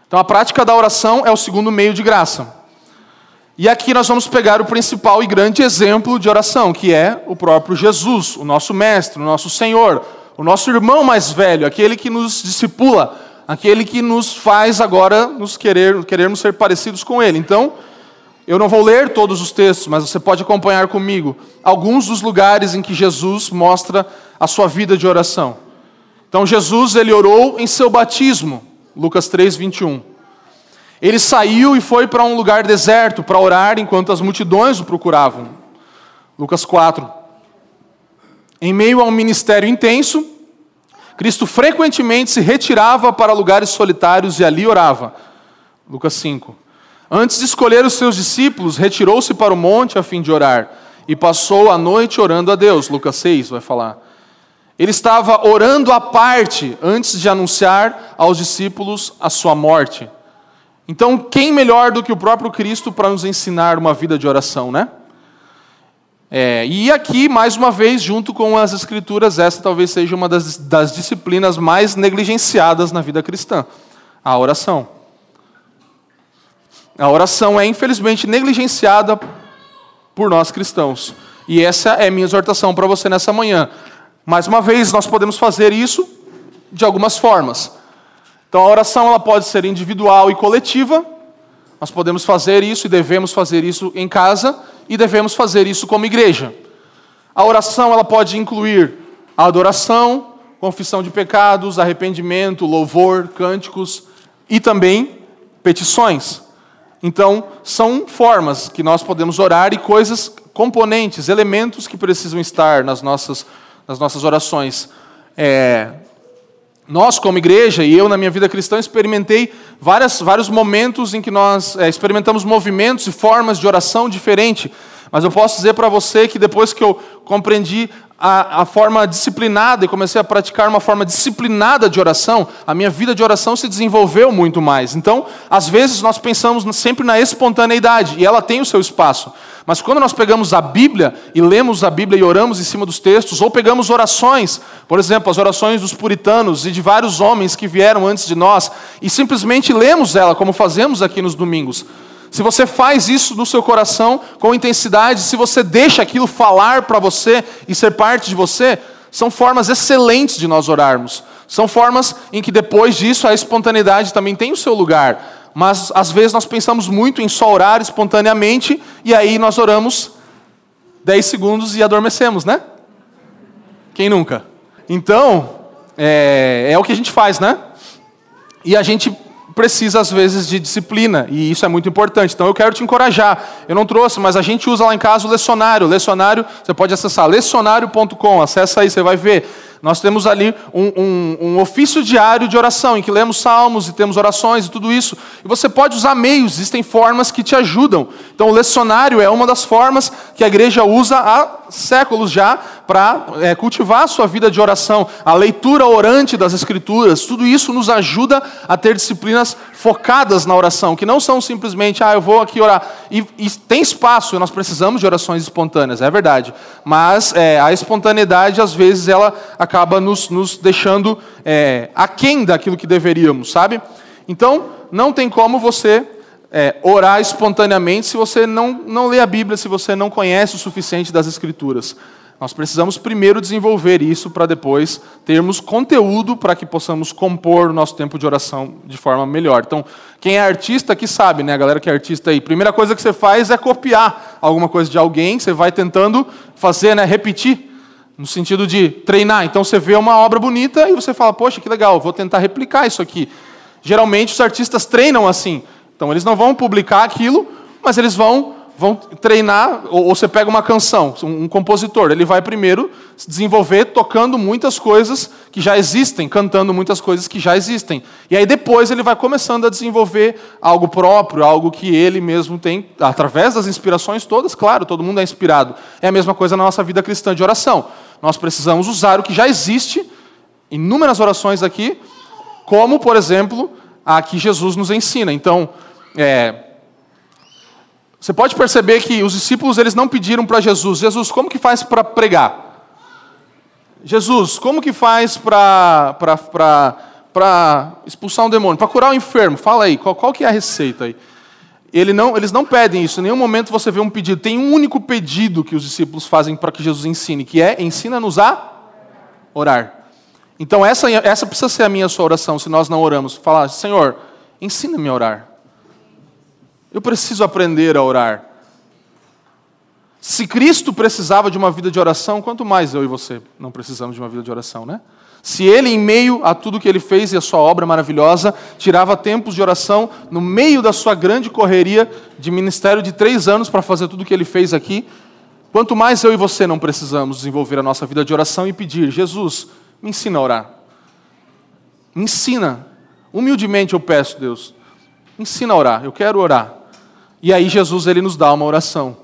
Speaker 2: Então a prática da oração é o segundo meio de graça. E aqui nós vamos pegar o principal e grande exemplo de oração, que é o próprio Jesus, o nosso mestre, o nosso Senhor, o nosso irmão mais velho, aquele que nos discipula aquele que nos faz agora nos querer, querermos ser parecidos com ele. Então, eu não vou ler todos os textos, mas você pode acompanhar comigo alguns dos lugares em que Jesus mostra a sua vida de oração. Então, Jesus ele orou em seu batismo, Lucas 3, 21. Ele saiu e foi para um lugar deserto para orar enquanto as multidões o procuravam. Lucas 4. Em meio a um ministério intenso, Cristo frequentemente se retirava para lugares solitários e ali orava. Lucas 5. Antes de escolher os seus discípulos, retirou-se para o monte a fim de orar e passou a noite orando a Deus. Lucas 6 vai falar. Ele estava orando à parte antes de anunciar aos discípulos a sua morte. Então, quem melhor do que o próprio Cristo para nos ensinar uma vida de oração, né? É, e aqui, mais uma vez, junto com as Escrituras, essa talvez seja uma das, das disciplinas mais negligenciadas na vida cristã: a oração. A oração é, infelizmente, negligenciada por nós cristãos. E essa é minha exortação para você nessa manhã. Mais uma vez, nós podemos fazer isso de algumas formas. Então, a oração ela pode ser individual e coletiva. Nós podemos fazer isso e devemos fazer isso em casa e devemos fazer isso como igreja. A oração ela pode incluir a adoração, confissão de pecados, arrependimento, louvor, cânticos e também petições. Então, são formas que nós podemos orar e coisas, componentes, elementos que precisam estar nas nossas, nas nossas orações. É, nós, como igreja, e eu na minha vida cristã, experimentei várias, vários momentos em que nós é, experimentamos movimentos e formas de oração diferente. Mas eu posso dizer para você que depois que eu compreendi a, a, forma disciplinada e comecei a praticar uma forma disciplinada de oração, a minha vida de oração se desenvolveu muito mais. Então, às vezes nós pensamos sempre na espontaneidade e ela tem o seu espaço. Mas quando nós pegamos a Bíblia e lemos a Bíblia e oramos em cima dos textos, ou pegamos orações, por exemplo, as orações dos puritanos e de vários homens que vieram antes de nós, e simplesmente lemos ela, como fazemos aqui nos domingos, se você faz isso no seu coração com intensidade, se você deixa aquilo falar para você e ser parte de você, são formas excelentes de nós orarmos. São formas em que depois disso a espontaneidade também tem o seu lugar. Mas às vezes nós pensamos muito em só orar espontaneamente e aí nós oramos 10 segundos e adormecemos, né? Quem nunca? Então, é, é o que a gente faz, né? E a gente precisa, às vezes, de disciplina, e isso é muito importante. Então, eu quero te encorajar. Eu não trouxe, mas a gente usa lá em casa o lecionário. Lecionário, você pode acessar lecionário.com, acessa aí, você vai ver. Nós temos ali um, um, um, ofício diário de oração, em que lemos salmos e temos orações e tudo isso. E você pode usar meios, existem formas que te ajudam. Então, o lecionário é uma das formas que a igreja usa há séculos já para é, cultivar a sua vida de oração. A leitura orante das Escrituras, tudo isso nos ajuda a ter disciplinas focadas na oração, que não são simplesmente, ah, eu vou aqui orar. E, e tem espaço, nós precisamos de orações espontâneas, é verdade. Mas é, a espontaneidade, às vezes, ela acaba nos, nos deixando é, aquém daquilo que deveríamos, sabe? Então, não tem como você é, orar espontaneamente se você não, não lê a Bíblia, se você não conhece o suficiente das Escrituras. Nós precisamos primeiro desenvolver isso para depois termos conteúdo para que possamos compor o nosso tempo de oração de forma melhor. Então, quem é artista aqui sabe, né? A galera que é artista aí, primeira coisa que você faz é copiar alguma coisa de alguém, você vai tentando fazer, né, repetir no sentido de treinar. Então você vê uma obra bonita e você fala: "Poxa, que legal, vou tentar replicar isso aqui". Geralmente os artistas treinam assim. Então eles não vão publicar aquilo, mas eles vão vão treinar, ou, ou você pega uma canção, um, um, compositor, ele vai primeiro se desenvolver tocando muitas coisas que já existem, cantando muitas coisas que já existem. E aí depois ele vai começando a desenvolver algo próprio, algo que ele mesmo tem, através das inspirações todas, claro, todo mundo é inspirado. É a mesma coisa na nossa vida cristã de oração. Nós precisamos usar o que já existe, inúmeras orações aqui, como, por exemplo, a que Jesus nos ensina. Então, é, você pode perceber que os discípulos eles não pediram para Jesus, Jesus, como que faz para pregar? Jesus, como que faz para expulsar um demônio, para curar o um enfermo? Fala aí, qual, qual que é a receita aí? Ele não, eles não pedem isso, em nenhum momento você vê um pedido. Tem um único pedido que os discípulos fazem para que Jesus ensine, que é ensina-nos a orar. Então essa, essa precisa ser a minha sua oração, se nós não oramos. Falar, Senhor, ensina-me a orar. Eu preciso aprender a orar. Se Cristo precisava de uma vida de oração, quanto mais eu e você não precisamos de uma vida de oração, né? Se ele, em meio a tudo que ele fez e a sua obra maravilhosa, tirava tempos de oração no meio da sua grande correria de ministério de três anos para fazer tudo o que ele fez aqui, quanto mais eu e você não precisamos desenvolver a nossa vida de oração e pedir: Jesus, me ensina a orar. Me ensina. Humildemente eu peço, Deus, me ensina a orar. Eu quero orar. E aí Jesus ele nos dá uma oração.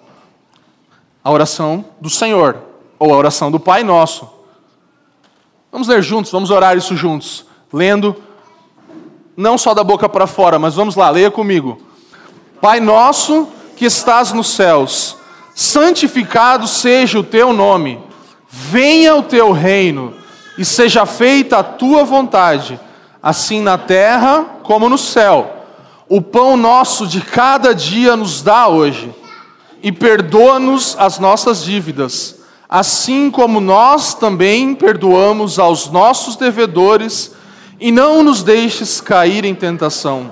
Speaker 2: A oração do Senhor, ou a oração do Pai Nosso. Vamos ler juntos, vamos orar isso juntos, lendo não só da boca para fora, mas vamos lá, leia comigo. Pai nosso que estás nos céus, santificado seja o teu nome. Venha o teu reino e seja feita a tua vontade, assim na terra como no céu. O pão nosso de cada dia nos dá hoje, e perdoa-nos as nossas dívidas, assim como nós também perdoamos aos nossos devedores, e não nos deixes cair em tentação,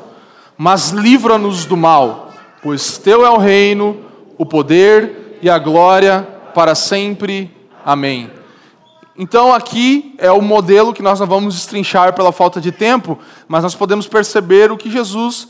Speaker 2: mas livra-nos do mal, pois teu é o reino, o poder e a glória para sempre. Amém. Então, aqui é o modelo que nós não vamos destrinchar pela falta de tempo, mas nós podemos perceber o que Jesus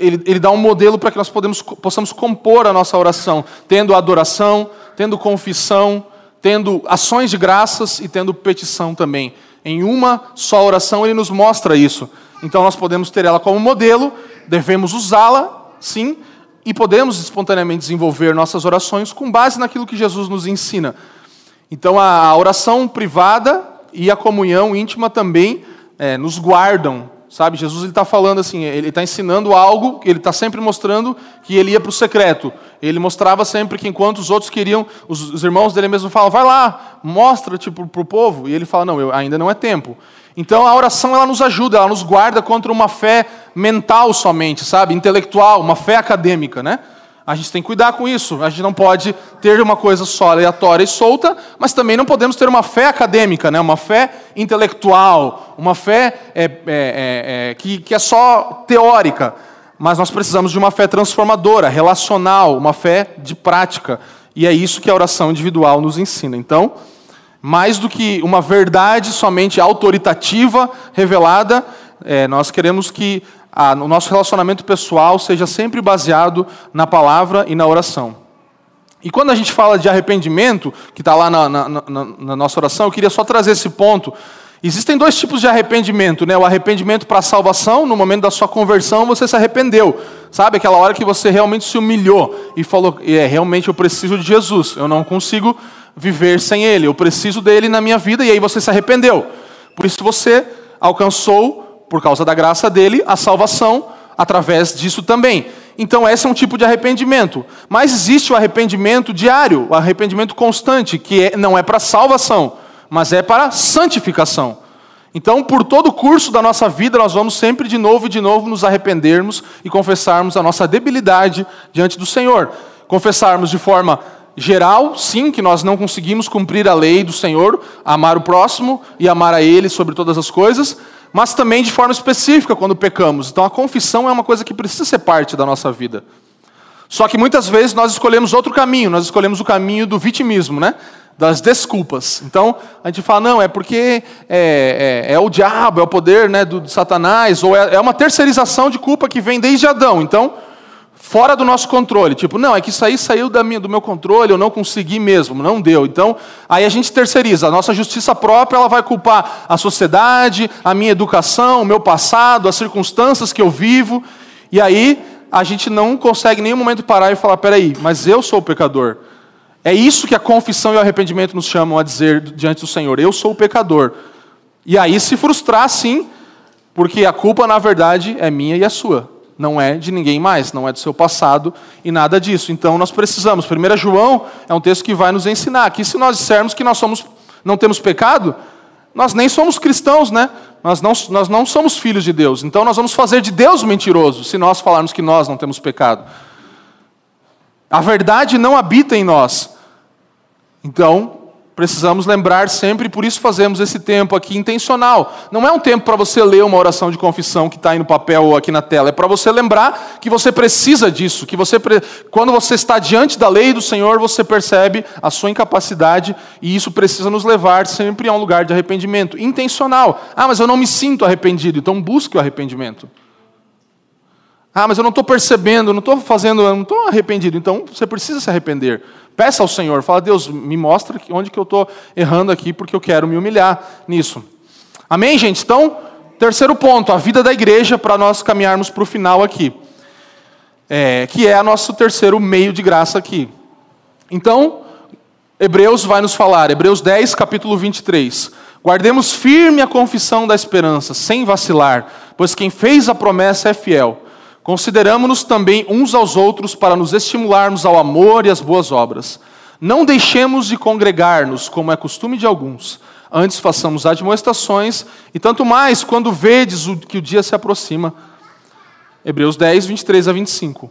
Speaker 2: ele, ele dá um modelo para que nós podemos, possamos compor a nossa oração, tendo adoração, tendo confissão, tendo ações de graças e tendo petição também. Em uma só oração ele nos mostra isso. Então nós podemos ter ela como modelo, devemos usá-la, sim, e podemos espontaneamente desenvolver nossas orações com base naquilo que Jesus nos ensina. Então a oração privada e a comunhão íntima também é, nos guardam Sabe, Jesus está falando assim, ele está ensinando algo, ele está sempre mostrando que ele ia para o secreto. Ele mostrava sempre que enquanto os outros queriam, os, os irmãos dele mesmo falam, vai lá, mostra tipo, para o povo. E ele fala, não, eu, ainda não é tempo. Então a oração ela nos ajuda, ela nos guarda contra uma fé mental somente, sabe, intelectual, uma fé acadêmica, né? A gente tem que cuidar com isso. A gente não pode ter uma coisa só aleatória e solta, mas também não podemos ter uma fé acadêmica, né? uma fé intelectual, uma fé é, é, é, é, que, que é só teórica. Mas nós precisamos de uma fé transformadora, relacional, uma fé de prática. E é isso que a oração individual nos ensina. Então, mais do que uma verdade somente autoritativa, revelada, é, nós queremos que a, o nosso relacionamento pessoal seja sempre baseado na palavra e na oração. E quando a gente fala de arrependimento, que está lá na, na, na, na, nossa oração, eu queria só trazer esse ponto. Existem dois tipos de arrependimento, né? O arrependimento para a salvação, no momento da sua conversão, você se arrependeu. Sabe aquela hora que você realmente se humilhou e falou: é, realmente eu preciso de Jesus, eu não consigo viver sem Ele, eu preciso dele na minha vida, e aí você se arrependeu. Por isso você alcançou, por causa da graça dele, a salvação através disso também. Então, esse é um tipo de arrependimento. Mas existe o arrependimento diário, o arrependimento constante, que é, não é para salvação, mas é para santificação. Então, por todo o curso da nossa vida, nós vamos sempre de novo e de novo nos arrependermos e confessarmos a nossa debilidade diante do Senhor. Confessarmos de forma geral, sim, que nós não conseguimos cumprir a lei do Senhor, amar o próximo e amar a Ele sobre todas as coisas, mas também de forma específica quando pecamos. Então a confissão é uma coisa que precisa ser parte da nossa vida. Só que muitas vezes nós escolhemos outro caminho, nós escolhemos o caminho do vitimismo, né? das desculpas. Então a gente fala, não, é porque é, é, é o diabo, é o poder né, do, de Satanás, ou é, é uma terceirização de culpa que vem desde Adão. Então fora do nosso controle. Tipo, não, é que isso aí saiu da minha, do meu controle, eu não consegui mesmo, não deu. Então, aí a gente terceiriza. A nossa justiça própria ela vai culpar a sociedade, a minha educação, o meu passado, as circunstâncias que eu vivo. E aí a gente não consegue em nenhum momento parar e falar: peraí, mas eu sou o pecador. É isso que a confissão e o arrependimento nos chamam a dizer diante do Senhor: eu sou o pecador. E aí se frustrar, sim, porque a culpa, na verdade, é minha e é sua não é de ninguém mais, não é do seu passado e nada disso. Então nós precisamos. 1 João é um texto que vai nos ensinar que se nós dissermos que nós somos, não temos pecado, nós nem somos cristãos, né? Nós não, nós não somos filhos de Deus. Então nós vamos fazer de Deus mentiroso se nós falarmos que nós não temos pecado. A verdade não habita em nós. Então, Precisamos lembrar sempre, por isso fazemos esse tempo aqui intencional. Não é um tempo para você ler uma oração de confissão que está aí no papel ou aqui na tela. É para você lembrar que você precisa disso. Que você, quando você está diante da lei do Senhor, você percebe a sua incapacidade e isso precisa nos levar sempre a um lugar de arrependimento intencional. Ah, mas eu não me sinto arrependido. Então busque o arrependimento. Ah, mas eu não estou percebendo, não estou fazendo, eu não estou arrependido. Então você precisa se arrepender. Peça ao Senhor, fala, Deus, me mostra onde que eu estou errando aqui, porque eu quero me humilhar nisso. Amém, gente? Então, terceiro ponto, a vida da igreja, para nós caminharmos para o final aqui. É, que é o nosso terceiro meio de graça aqui. Então, Hebreus vai nos falar, Hebreus 10, capítulo 23. Guardemos firme a confissão da esperança, sem vacilar, pois quem fez a promessa é fiel. Consideramos-nos também uns aos outros para nos estimularmos ao amor e às boas obras. Não deixemos de congregar-nos, como é costume de alguns. Antes façamos admoestações, e tanto mais quando vedes que o dia se aproxima. Hebreus 10, 23 a 25.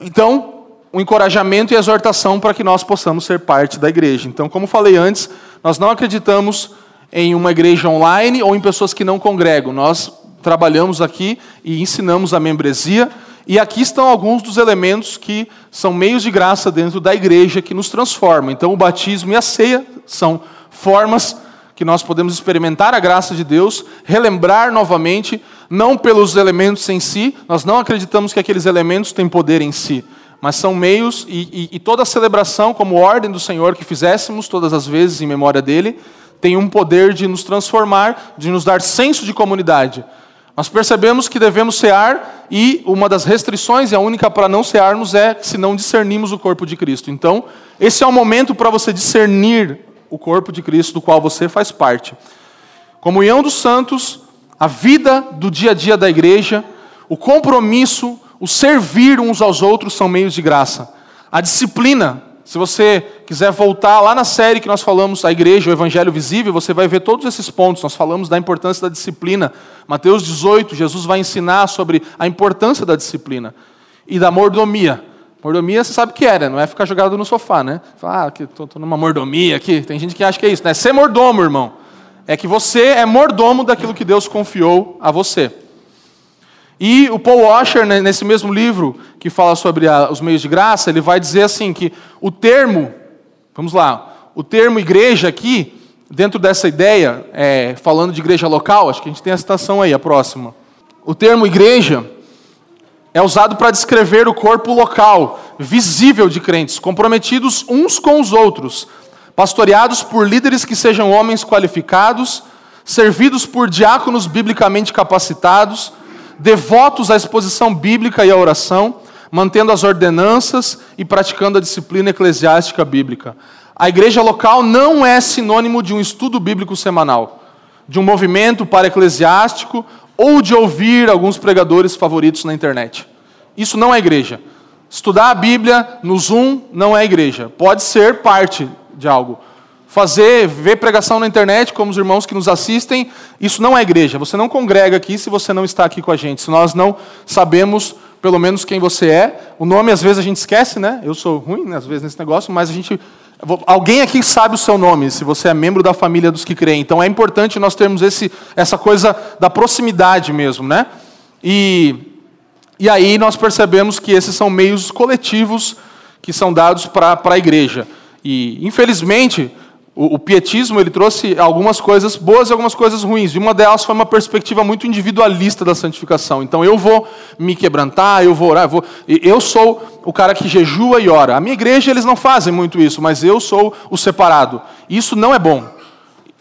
Speaker 2: Então, o encorajamento e a exortação para que nós possamos ser parte da igreja. Então, como falei antes, nós não acreditamos em uma igreja online ou em pessoas que não congregam. Nós trabalhamos aqui e ensinamos a membresia. E aqui estão alguns dos elementos que são meios de graça dentro da igreja que nos transformam. Então, o batismo e a ceia são formas que nós podemos experimentar a graça de Deus, relembrar novamente, não pelos elementos em si, nós não acreditamos que aqueles elementos têm poder em si, mas são meios, e, e, e toda a celebração, como ordem do Senhor que fizéssemos todas as vezes em memória dele, tem um poder de nos transformar, de nos dar senso de comunidade. Nós percebemos que devemos cear e uma das restrições, e a única para não cearmos, é se não discernimos o corpo de Cristo. Então, esse é o momento para você discernir o corpo de Cristo do qual você faz parte. Comunhão dos santos, a vida do dia a dia da igreja, o compromisso, o servir uns aos outros são meios de graça. A disciplina, se você quiser voltar lá na série que nós falamos, a igreja, o evangelho visível, você vai ver todos esses pontos. Nós falamos da importância da disciplina. Mateus 18, Jesus vai ensinar sobre a importância da disciplina e da mordomia. Mordomia, você sabe o que é, né? Não é ficar jogado no sofá, né? Ah, que estou numa mordomia aqui. Tem gente que acha que é isso, né? Ser mordomo, irmão. É que você é mordomo daquilo que Deus confiou a você. E o Paul Washer, né, nesse mesmo livro que fala sobre os meios de graça, ele vai dizer assim que o termo, vamos lá, o termo igreja aqui, dentro dessa ideia, é, falando de igreja local, acho que a gente tem a citação aí, a próxima. O termo igreja é usado para descrever o corpo local, visível de crentes, comprometidos uns com os outros, pastoreados por líderes que sejam homens qualificados, servidos por diáconos biblicamente capacitados, devotos à exposição bíblica e à oração, mantendo as ordenanças e praticando a disciplina eclesiástica bíblica. A igreja local não é sinônimo de um estudo bíblico semanal, de um movimento para eclesiástico ou de ouvir alguns pregadores favoritos na internet. Isso não é igreja. Estudar a Bíblia no Zoom não é igreja. Pode ser parte de algo. Fazer, ver pregação na internet, como os irmãos que nos assistem, isso não é igreja. Você não congrega aqui se você não está aqui com a gente. Se nós não sabemos, pelo menos, quem você é. O nome, às vezes, a gente esquece, né? Eu sou ruim, né, às vezes, nesse negócio, mas a gente Alguém aqui sabe o seu nome, se você é membro da família dos que creem. Então é importante nós termos esse, essa coisa da proximidade mesmo, né? E, e aí nós percebemos que esses são meios coletivos que são dados para a igreja. E, infelizmente, o, o, pietismo ele trouxe algumas coisas boas e algumas coisas ruins. E uma delas foi uma perspectiva muito individualista da santificação. Então eu vou me quebrantar, eu vou orar, eu, vou, eu sou o cara que jejua e ora. A minha igreja eles não fazem muito isso, mas eu sou o separado. Isso não é bom.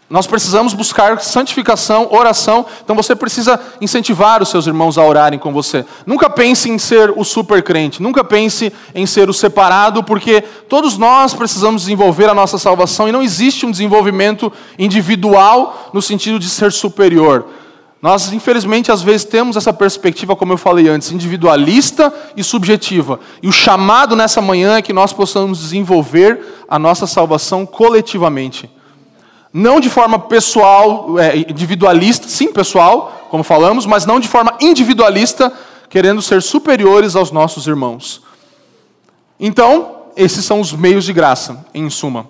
Speaker 2: Nós precisamos buscar santificação, oração. Então você precisa incentivar os seus irmãos a orarem com você. Nunca pense em ser o super crente, nunca pense em ser o separado, porque todos nós precisamos desenvolver a nossa salvação e não existe um desenvolvimento individual no sentido de ser superior. Nós, infelizmente, às vezes temos essa perspectiva, como eu falei antes, individualista e subjetiva. E o chamado nessa manhã é que nós possamos desenvolver a nossa salvação coletivamente. Não de forma pessoal, é, individualista, sim, pessoal, como falamos, mas não de forma individualista, querendo ser superiores aos nossos irmãos. Então, esses são os meios de graça, em suma.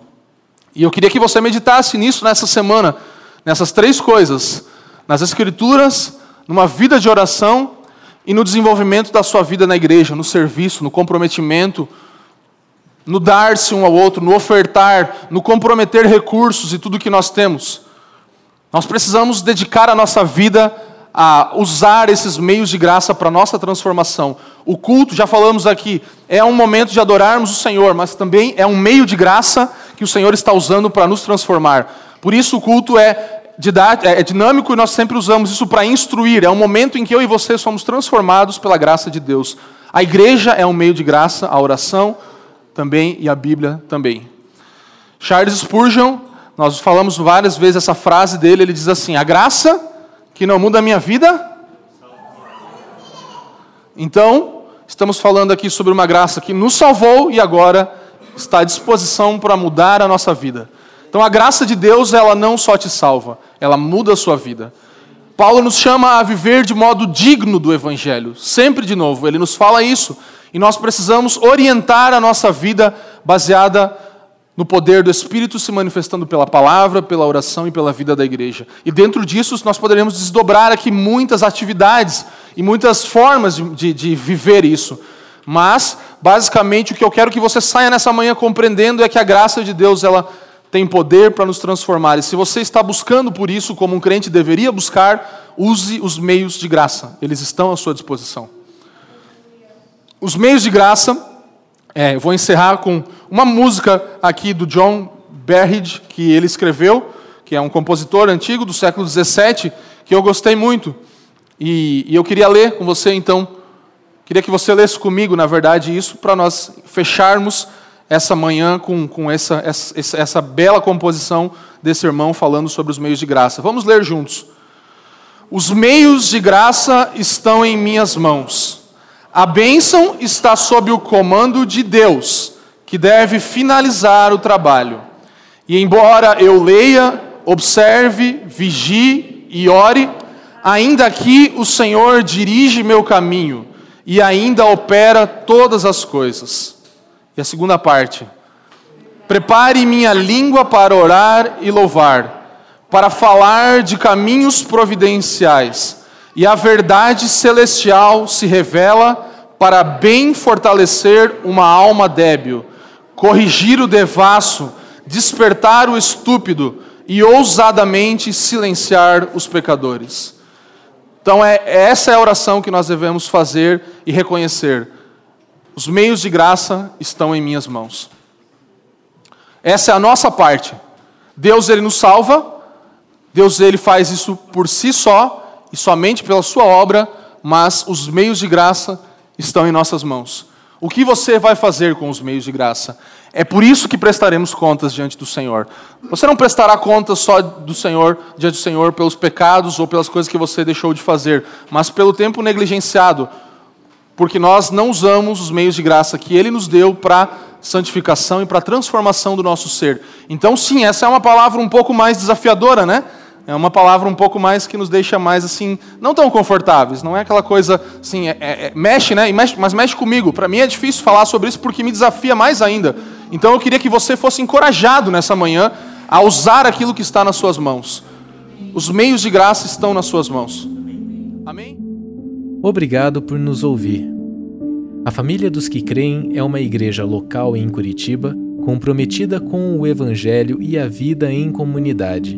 Speaker 2: E eu queria que você meditasse nisso nessa semana, nessas três coisas: nas Escrituras, numa vida de oração e no desenvolvimento da sua vida na igreja, no serviço, no comprometimento no dar-se um ao outro, no ofertar, no comprometer recursos e tudo que nós temos. Nós precisamos dedicar a nossa vida a usar esses meios de graça para a nossa transformação. O culto, já falamos aqui, é um momento de adorarmos o Senhor, mas também é um meio de graça que o Senhor está usando para nos transformar. Por isso o culto é, é dinâmico e nós sempre usamos isso para instruir. É um momento em que eu e você somos transformados pela graça de Deus. A igreja é um meio de graça, a oração, também e a Bíblia também. Charles Spurgeon, nós falamos várias vezes essa frase dele, ele diz assim: "A graça que não muda a minha vida". Então, estamos falando aqui sobre uma graça que nos salvou e agora está à disposição para mudar a nossa vida. Então, a graça de Deus, ela não só te salva, ela muda a sua vida. Paulo nos chama a viver de modo digno do Evangelho. Sempre de novo, ele nos fala isso. E nós precisamos orientar a nossa vida baseada no poder do Espírito se manifestando pela palavra, pela oração e pela vida da igreja. E dentro disso, nós poderemos desdobrar aqui muitas atividades e muitas formas de, de, viver isso. Mas, basicamente, o que eu quero que você saia nessa manhã compreendendo é que a graça de Deus ela tem poder para nos transformar. E se você está buscando por isso, como um crente deveria buscar, use os meios de graça, eles estão à sua disposição. Os meios de graça, é, eu vou encerrar com uma música aqui do John Berridge, que ele escreveu, que é um compositor antigo do século XVII, que eu gostei muito. E, e eu queria ler com você, então, queria que você lesse comigo, na verdade, isso, para nós fecharmos essa manhã com, com essa, essa, essa bela composição desse irmão falando sobre os meios de graça. Vamos ler juntos. Os meios de graça estão em minhas mãos. A bênção está sob o comando de Deus, que deve finalizar o trabalho. E embora eu leia, observe, vigie e ore, ainda aqui o Senhor dirige meu caminho e ainda opera todas as coisas. E a segunda parte. Prepare minha língua para orar e louvar, para falar de caminhos providenciais e a verdade celestial se revela para bem fortalecer uma alma débil, corrigir o devasso, despertar o estúpido e ousadamente silenciar os pecadores. Então, é, essa é a oração que nós devemos fazer e reconhecer. Os meios de graça estão em minhas mãos. Essa é a nossa parte. Deus ele nos salva, Deus ele faz isso por si só e somente pela sua obra, mas os meios de graça estão em nossas mãos. O que você vai fazer com os meios de graça? É por isso que prestaremos contas diante do Senhor. Você não prestará contas só do Senhor, diante do Senhor, pelos pecados ou pelas coisas que você deixou de fazer, mas pelo tempo negligenciado, porque nós não usamos os meios de graça que Ele nos deu para santificação e para transformação do nosso ser. Então, sim, essa é uma palavra um pouco mais desafiadora, né? É uma palavra um pouco mais que nos deixa mais assim, não tão confortáveis. Não é aquela coisa assim, é, é, é mexe, né? Mexe, mas mexe comigo. Para mim é difícil falar sobre isso porque me desafia mais ainda. Então eu queria que você fosse encorajado nessa manhã a usar aquilo que está nas suas mãos. Os meios de graça estão nas suas mãos. Amém?
Speaker 1: Obrigado por nos ouvir. A Família dos que Creem é uma igreja local em Curitiba comprometida com o Evangelho e a vida em comunidade.